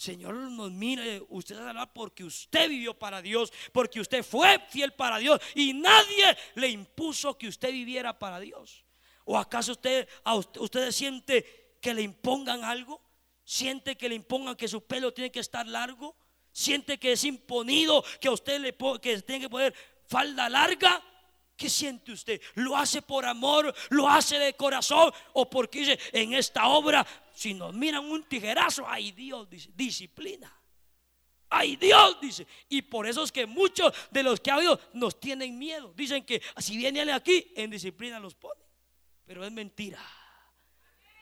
Señor nos mire, usted hablar porque usted vivió para Dios, porque usted fue fiel para Dios y nadie le impuso que usted viviera para Dios. ¿O acaso usted, a usted, siente que le impongan algo? ¿Siente que le impongan que su pelo tiene que estar largo? ¿Siente que es imponido que a usted le que tiene que poner falda larga? ¿Qué siente usted? ¿Lo hace por amor? ¿Lo hace de corazón? ¿O porque dice, en esta obra, si nos miran un tijerazo, ay Dios, dice, disciplina. Ay Dios, dice. Y por eso es que muchos de los que ha habido nos tienen miedo. Dicen que si vienen aquí, en disciplina los ponen. Pero es mentira.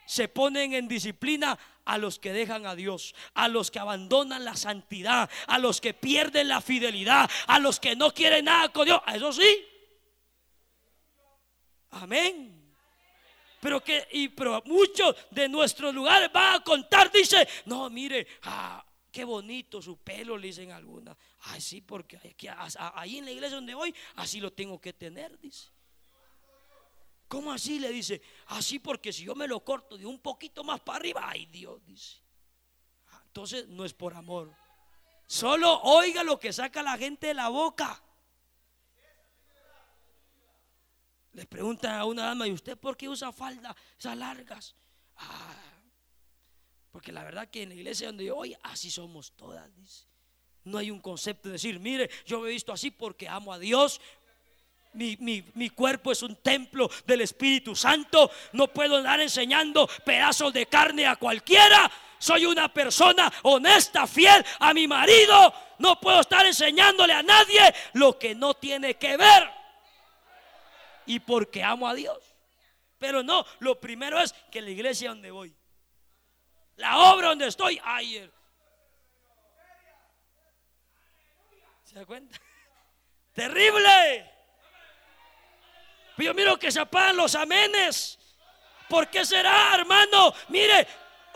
Se ponen en disciplina a los que dejan a Dios, a los que abandonan la santidad, a los que pierden la fidelidad, a los que no quieren nada con Dios. A eso sí, Amén. Pero que y pero muchos de nuestros lugares van a contar, dice, no, mire, ah, qué bonito su pelo, le dicen algunas. Ay, sí, porque ahí en la iglesia donde voy, así lo tengo que tener, dice. ¿Cómo así? Le dice, así porque si yo me lo corto de un poquito más para arriba, ay Dios, dice. Ah, entonces no es por amor. Solo oiga lo que saca la gente de la boca. Le preguntan a una dama, ¿y usted por qué usa falda esas largas? Ah, porque la verdad que en la iglesia donde yo voy, así somos todas. No hay un concepto de decir, mire, yo me he visto así porque amo a Dios, mi, mi, cuerpo es un templo del Espíritu Santo. No puedo andar enseñando pedazos de carne a cualquiera. Soy una persona honesta, fiel a mi marido. No puedo estar enseñándole a nadie lo que no tiene que ver y porque amo a Dios. Pero no, lo primero es que la iglesia donde voy, la obra donde estoy, ayer. ¿Se da cuenta? Terrible. Yo miro que se apagan los amenes. ¿Por qué será, hermano? Mire,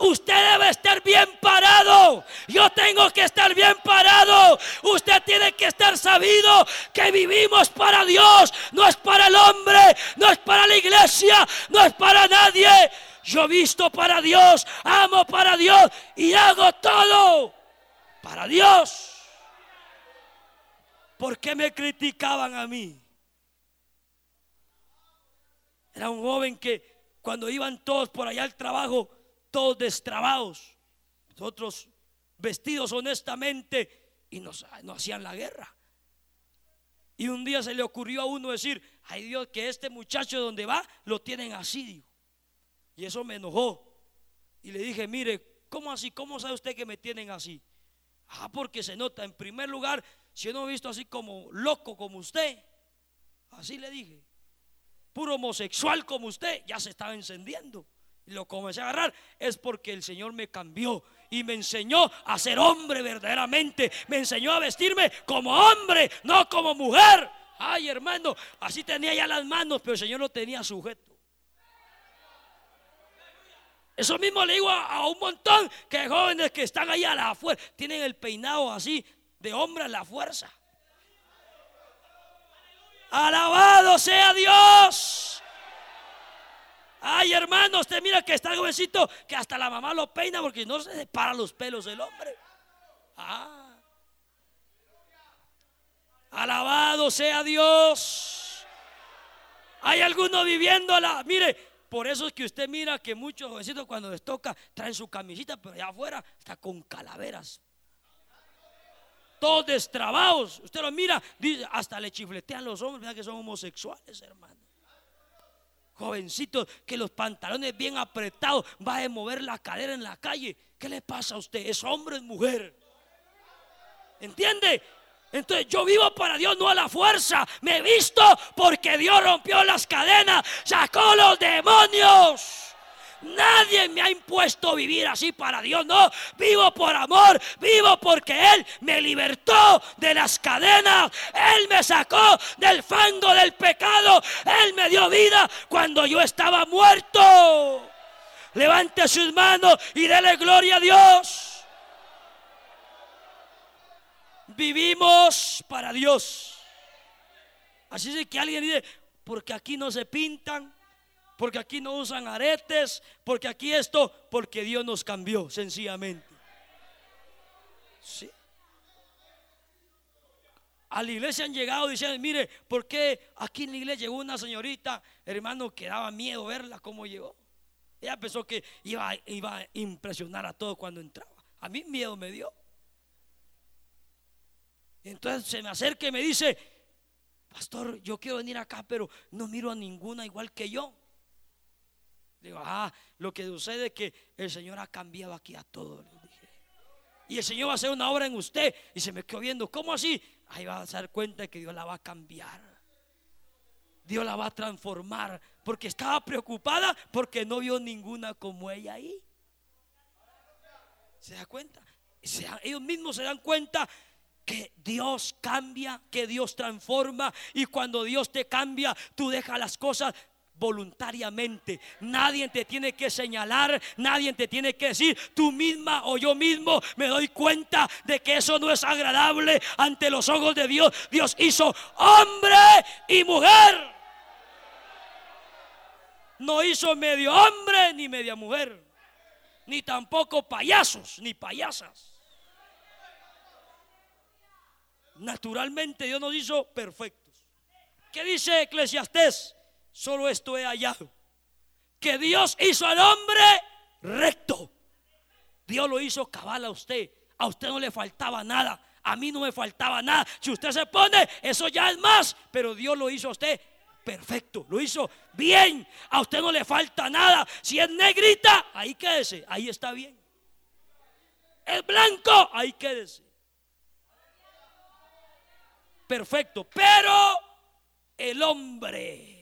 Usted debe estar bien parado. Yo tengo que estar bien parado. Usted tiene que estar sabido que vivimos para Dios. No es para el hombre, no es para la iglesia, no es para nadie. Yo visto para Dios, amo para Dios y hago todo para Dios. ¿Por qué me criticaban a mí? Era un joven que cuando iban todos por allá al trabajo, todos destrabados, nosotros vestidos honestamente y nos, hacían la guerra. Y un día se le ocurrió a uno decir, ay Dios, que este muchacho donde va lo tienen así, digo. Y eso me enojó. Y le dije, mire, ¿cómo así? ¿Cómo sabe usted que me tienen así? Ah, porque se nota, en primer lugar, si yo no he visto así como loco como usted, así le dije, puro homosexual como usted, ya se estaba encendiendo lo comencé a agarrar, es porque el Señor me cambió y me enseñó a ser hombre verdaderamente. Me enseñó a vestirme como hombre, no como mujer. Ay, hermano, así tenía ya las manos, pero el Señor lo tenía sujeto. Eso mismo le digo a, un montón que jóvenes que están ahí a la fuerza, tienen el peinado así de hombre a la fuerza. Alabado sea Dios. Ay, hermano, usted mira que está jovencito que hasta la mamá lo peina porque no se separa los pelos del hombre. Ah. Alabado sea Dios. Hay alguno viviendo la. Mire, por eso es que usted mira que muchos jovencitos cuando les toca traen su camisita, pero allá afuera está con calaveras. Todos destrabados. Usted lo mira, dice, hasta le chifletean los hombres, vea que son homosexuales, hermano. Jovencitos que los pantalones bien apretados, va a mover la cadera en la calle. ¿Qué le pasa a usted? ¿Es hombre o es mujer? ¿Entiende? Entonces yo vivo para Dios, no a la fuerza. Me he visto porque Dios rompió las cadenas, sacó los demonios. Nadie me ha impuesto vivir así para Dios, no. Vivo por amor, vivo porque Él me libertó de las cadenas. Él me sacó del fango del pecado. Él me dio vida cuando yo estaba muerto. Levante sus manos y dele gloria a Dios. Vivimos para Dios. Así es que alguien dice, porque aquí no se pintan, porque aquí no usan aretes, porque aquí esto, porque Dios nos cambió, sencillamente. A la iglesia han llegado diciendo, mire, ¿por qué aquí en la iglesia llegó una señorita, hermano, que daba miedo verla cómo llegó? Ella pensó que iba, iba a impresionar a todos cuando entraba. A mí miedo me dio. Entonces se me acerca y me dice, pastor, yo quiero venir acá, pero no miro a ninguna igual que yo. Digo, ah, lo que sucede es que el Señor ha cambiado aquí a todos. Y el Señor va a hacer una obra en usted. Y se me quedó viendo, ¿cómo así? Ahí va a dar cuenta que Dios la va a cambiar. Dios la va a transformar. Porque estaba preocupada porque no vio ninguna como ella ahí. ¿Se da cuenta? ellos mismos se dan cuenta que Dios cambia, que Dios transforma y cuando Dios te cambia, tú dejas las cosas voluntariamente. Nadie te tiene que señalar, nadie te tiene que decir, tú misma o yo mismo me doy cuenta de que eso no es agradable ante los ojos de Dios. Dios hizo hombre y mujer. No hizo medio hombre ni media mujer, ni tampoco payasos ni payasas. Naturalmente Dios nos hizo perfectos. ¿Qué dice Eclesiastés? Solo esto he hallado. Que Dios hizo al hombre recto. Dios lo hizo cabal a usted. A usted no le faltaba nada. A mí no me faltaba nada. Si usted se pone, eso ya es más. Pero Dios lo hizo a usted perfecto. Lo hizo bien. A usted no le falta nada. Si es negrita, ahí quédese. Ahí está bien. Es blanco, ahí quédese perfecto. Pero el hombre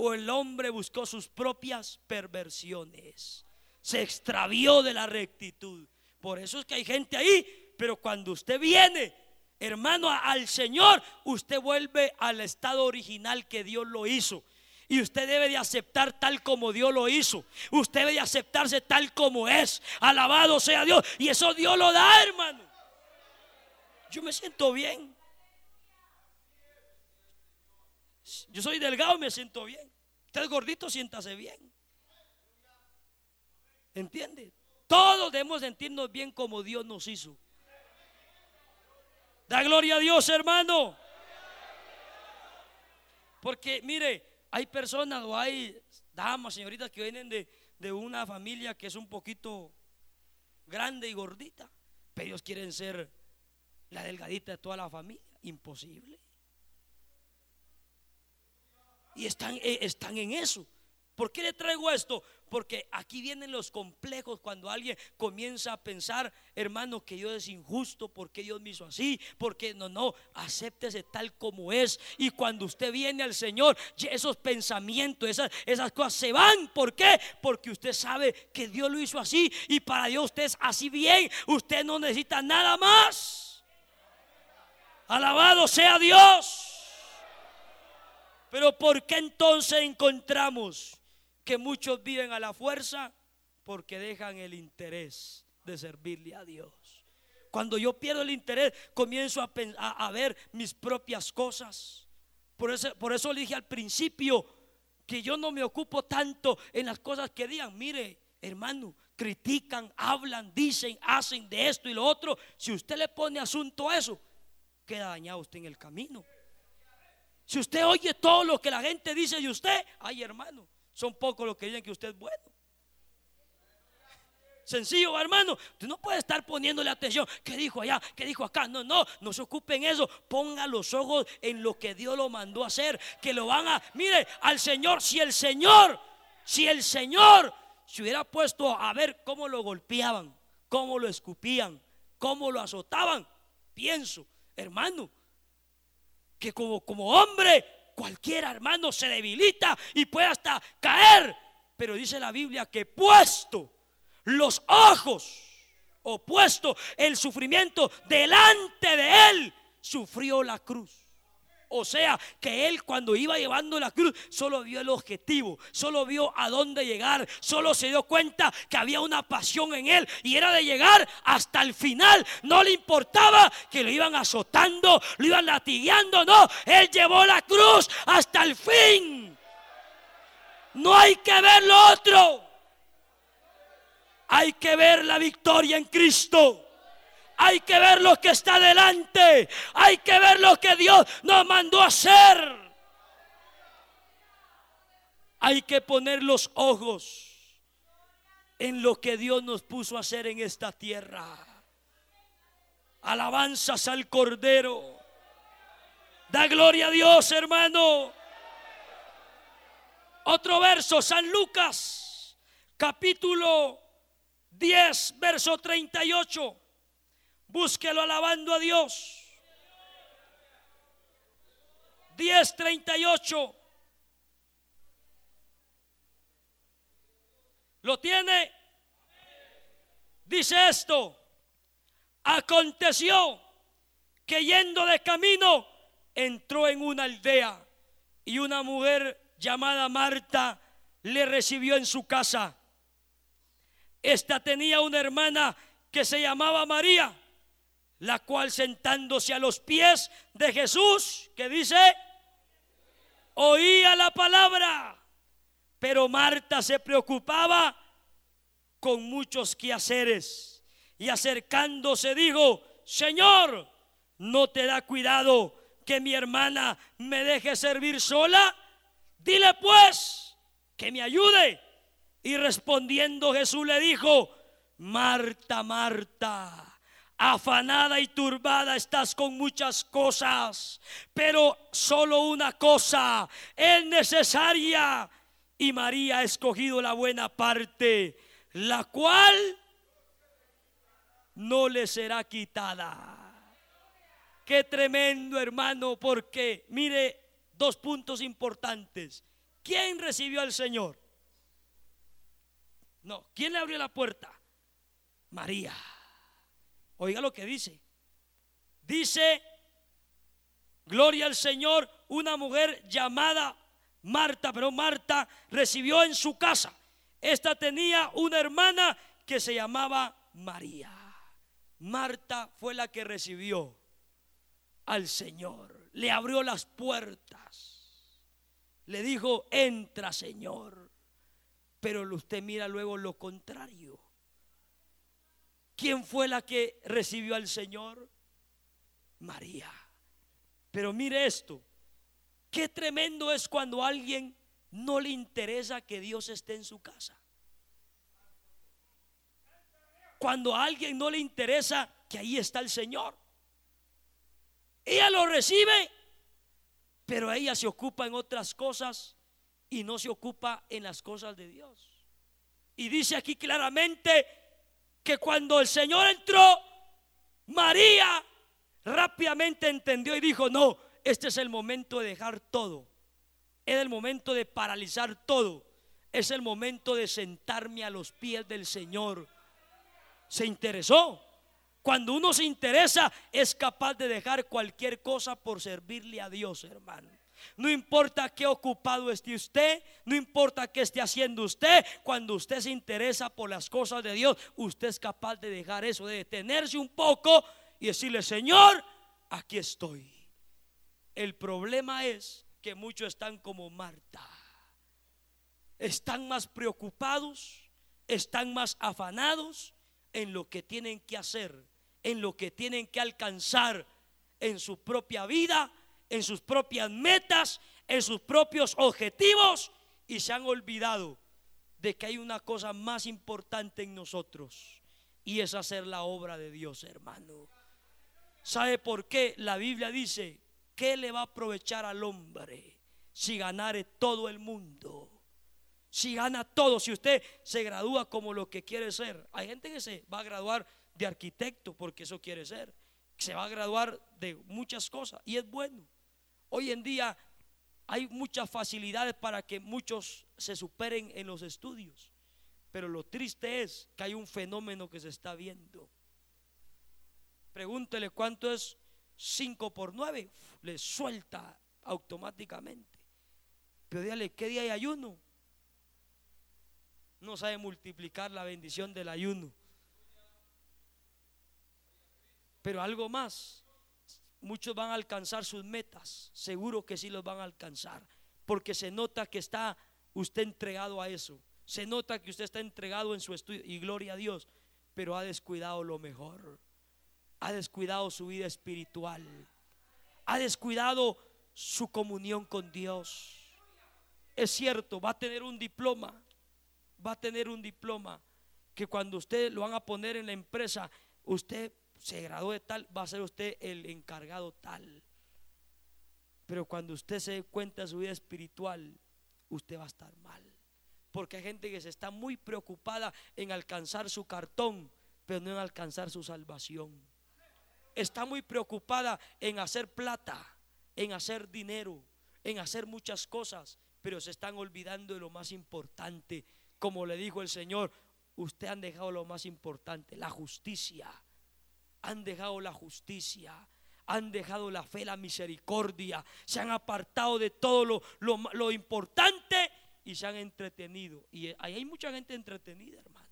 o el hombre buscó sus propias perversiones. Se extravió de la rectitud. Por eso es que hay gente ahí. Pero cuando usted viene, hermano, al Señor, usted vuelve al estado original que Dios lo hizo. Y usted debe de aceptar tal como Dios lo hizo. Usted debe de aceptarse tal como es. Alabado sea Dios. Y eso Dios lo da, hermano. Yo me siento bien. Yo soy delgado y me siento bien. Usted es gordito, siéntase bien. ¿Entiende? Todos debemos sentirnos bien como Dios nos hizo. Da gloria a Dios, hermano. Porque mire, hay personas o hay damas, señoritas que vienen de, de una familia que es un poquito grande y gordita, pero ellos quieren ser la delgadita de toda la familia. Imposible y están, eh, están en eso. ¿Por qué le traigo esto? Porque aquí vienen los complejos cuando alguien comienza a pensar, hermano, que Dios es injusto, porque Dios me hizo así, porque no, no, acéptese tal como es. Y cuando usted viene al Señor, esos pensamientos, esas, esas cosas se van. ¿Por qué? Porque usted sabe que Dios lo hizo así y para Dios usted es así bien. Usted no necesita nada más. Alabado sea Dios. Pero ¿por qué entonces encontramos que muchos viven a la fuerza? Porque dejan el interés de servirle a Dios. Cuando yo pierdo el interés, comienzo a, ver mis propias cosas. Por eso, por eso le dije al principio que yo no me ocupo tanto en las cosas que digan. Mire, hermano, critican, hablan, dicen, hacen de esto y lo otro. Si usted le pone asunto a eso, queda dañado usted en el camino. Si usted oye todo lo que la gente dice de usted, ay hermano, son pocos los que dicen que usted es bueno. Sencillo, hermano. Tú no puedes estar poniéndole atención. ¿Qué dijo allá? ¿Qué dijo acá? No, no, no se ocupen eso. Ponga los ojos en lo que Dios lo mandó a hacer. Que lo van a. Mire, al Señor, si el Señor, si el Señor se hubiera puesto a ver cómo lo golpeaban, cómo lo escupían, cómo lo azotaban, pienso, hermano, que como, como hombre, cualquier hermano se debilita y puede hasta caer. Pero dice la Biblia que puesto los ojos o puesto el sufrimiento delante de él, sufrió la cruz. O sea, que él cuando iba llevando la cruz solo vio el objetivo, solo vio a dónde llegar, solo se dio cuenta que había una pasión en él y era de llegar hasta el final. No le importaba que lo iban azotando, lo iban latigueando, no, él llevó la cruz hasta el fin. No hay que ver lo otro. Hay que ver la victoria en Cristo. Hay que ver lo que está delante. Hay que ver lo que Dios nos mandó a hacer. Hay que poner los ojos en lo que Dios nos puso a hacer en esta tierra. Alabanzas al Cordero. Da gloria a Dios, hermano. Otro verso, San Lucas, capítulo 10, verso 38. Búsquelo alabando a Dios. 10:38. ¿Lo tiene? Dice esto. Aconteció que yendo de camino entró en una aldea y una mujer llamada Marta le recibió en su casa. Esta tenía una hermana que se llamaba María la cual sentándose a los pies de Jesús, que dice, oía la palabra, pero Marta se preocupaba con muchos quehaceres y acercándose dijo, Señor, ¿no te da cuidado que mi hermana me deje servir sola? Dile pues que me ayude. Y respondiendo Jesús le dijo, Marta, Marta afanada y turbada estás con muchas cosas, pero solo una cosa es necesaria. Y María ha escogido la buena parte, la cual no le será quitada. Qué tremendo hermano, porque mire dos puntos importantes. ¿Quién recibió al Señor? No, ¿quién le abrió la puerta? María. Oiga lo que dice. Dice, gloria al Señor, una mujer llamada Marta, pero Marta recibió en su casa. Esta tenía una hermana que se llamaba María. Marta fue la que recibió al Señor. Le abrió las puertas. Le dijo, entra Señor. Pero usted mira luego lo contrario. ¿Quién fue la que recibió al Señor? María. Pero mire esto, qué tremendo es cuando a alguien no le interesa que Dios esté en su casa. Cuando a alguien no le interesa que ahí está el Señor. Ella lo recibe, pero ella se ocupa en otras cosas y no se ocupa en las cosas de Dios. Y dice aquí claramente que cuando el Señor entró, María rápidamente entendió y dijo, no, este es el momento de dejar todo. Es el momento de paralizar todo. Es el momento de sentarme a los pies del Señor. Se interesó. Cuando uno se interesa, es capaz de dejar cualquier cosa por servirle a Dios, hermano. No importa qué ocupado esté usted, no importa qué esté haciendo usted, cuando usted se interesa por las cosas de Dios, usted es capaz de dejar eso, de detenerse un poco y decirle, Señor, aquí estoy. El problema es que muchos están como Marta. Están más preocupados, están más afanados en lo que tienen que hacer, en lo que tienen que alcanzar en su propia vida en sus propias metas, en sus propios objetivos y se han olvidado de que hay una cosa más importante en nosotros y es hacer la obra de Dios, hermano. ¿Sabe por qué? La Biblia dice, ¿qué le va a aprovechar al hombre si ganare todo el mundo? Si gana todo, si usted se gradúa como lo que quiere ser. Hay gente que se va a graduar de arquitecto porque eso quiere ser. Se va a graduar de muchas cosas y es bueno. Hoy en día hay muchas facilidades para que muchos se superen en los estudios. Pero lo triste es que hay un fenómeno que se está viendo. Pregúntele cuánto es 5 por 9. Le suelta automáticamente. Pero dígale, ¿qué día hay ayuno? No sabe multiplicar la bendición del ayuno. Pero algo más muchos van a alcanzar sus metas, seguro que sí los van a alcanzar, porque se nota que está usted entregado a eso, se nota que usted está entregado en su estudio y gloria a Dios, pero ha descuidado lo mejor, ha descuidado su vida espiritual, ha descuidado su comunión con Dios. Es cierto, va a tener un diploma, va a tener un diploma que cuando usted lo van a poner en la empresa, usted se graduó de tal, va a ser usted el encargado tal. Pero cuando usted se dé cuenta de su vida espiritual, usted va a estar mal. Porque hay gente que se está muy preocupada en alcanzar su cartón, pero no en alcanzar su salvación. Está muy preocupada en hacer plata, en hacer dinero, en hacer muchas cosas, pero se están olvidando de lo más importante. Como le dijo el Señor, usted han dejado lo más importante, la justicia han dejado la justicia, han dejado la fe, la misericordia, se han apartado de todo lo, lo, importante y se han entretenido. Y hay mucha gente entretenida, hermano.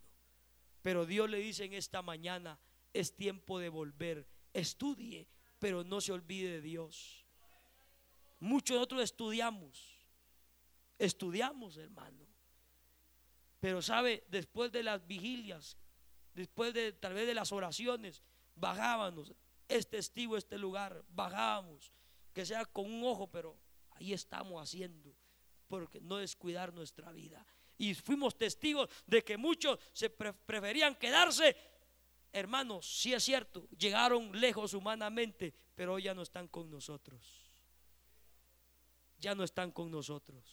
Pero Dios le dice en esta mañana, es tiempo de volver. Estudie, pero no se olvide de Dios. Muchos de nosotros estudiamos, estudiamos, hermano. Pero sabe, después de las vigilias, después de tal vez de las oraciones, bajábamos, es testigo este lugar, bajábamos, que sea con un ojo, pero ahí estamos haciendo, porque no descuidar nuestra vida. Y fuimos testigos de que muchos se preferían quedarse. Hermanos, sí es cierto, llegaron lejos humanamente, pero hoy ya no están con nosotros. Ya no están con nosotros.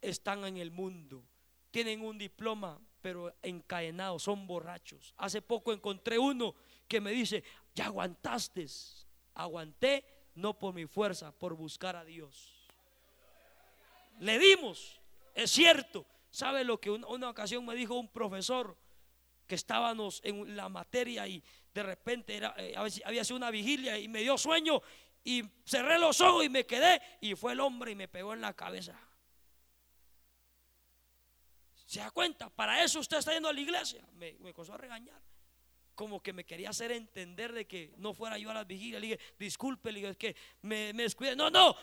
Están en el mundo. Tienen un diploma, pero encadenados, son borrachos. Hace poco encontré uno que me dice, ya aguantaste. Aguanté no por mi fuerza, por buscar a Dios. Le dimos, es cierto. ¿Sabe lo que una, ocasión me dijo un profesor? Que estábamos en la materia y de repente era, eh, había sido una vigilia y me dio sueño y cerré los ojos y me quedé y fue el hombre y me pegó en la cabeza. ¿Se da cuenta? Para eso usted está yendo a la iglesia. Me, me comenzó a regañar. Como que me quería hacer entender de que no fuera yo a las vigilias. Le dije, disculpe, le dije, es que me, me. No, no.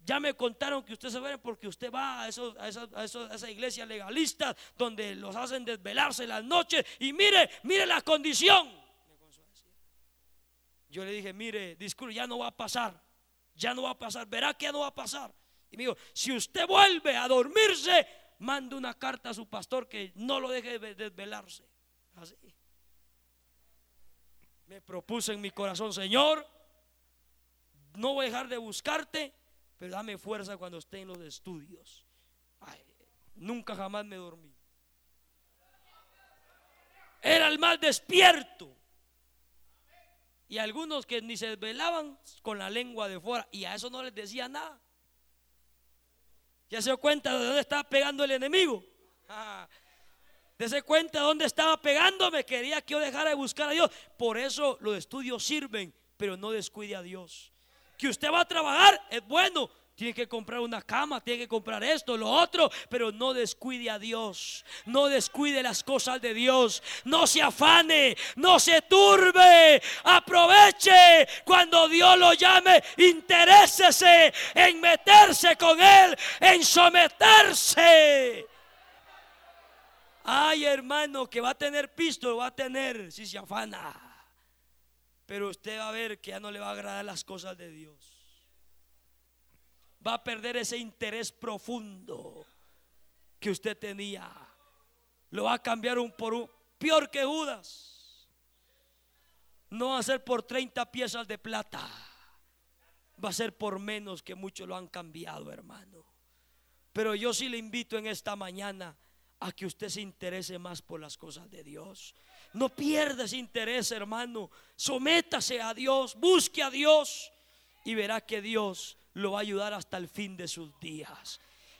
Ya me contaron que usted se ve porque usted va a, a, esa, a, esa iglesia legalista donde los hacen desvelarse las noches. Y mire, mire la condición. Yo le dije, mire, disculpe, ya no va a pasar. Ya no va a pasar. Verá que ya no va a pasar. Y me dijo, si usted vuelve a dormirse, manda una carta a su pastor que no lo deje desvelarse. Así. Me propuse en mi corazón, Señor, no voy a dejar de buscarte, pero dame fuerza cuando esté en los estudios. nunca jamás me dormí. Era el más despierto. Y algunos que ni se desvelaban con la lengua de fuera. Y a eso no les decía nada. ¿Ya se dio cuenta de dónde estaba pegando el enemigo? Ah, Dese cuenta de dónde estaba pegándome. Quería que yo dejara de buscar a Dios. Por eso los estudios sirven, pero no descuide a Dios. Que usted va a trabajar es bueno, tiene que comprar una cama, tiene que comprar esto, lo otro, pero no descuide a Dios, no descuide las cosas de Dios, no se afane, no se turbe, aproveche cuando Dios lo llame, interésese en meterse con Él, en someterse. Ay, hermano, que va a tener pisto, va a tener si se afana. Pero usted va a ver que ya no le va a agradar las cosas de Dios va a perder ese interés profundo. que usted tenía. Lo va a cambiar un por un, peor que Judas. No va a ser por 30 piezas de plata. Va a ser por menos que muchos lo han cambiado, hermano. Pero yo sí le invito en esta mañana a que usted se interese más por las cosas de Dios. No pierda ese interés, hermano. Sométase a Dios, busque a Dios y verá que Dios lo va a ayudar hasta el fin de sus días.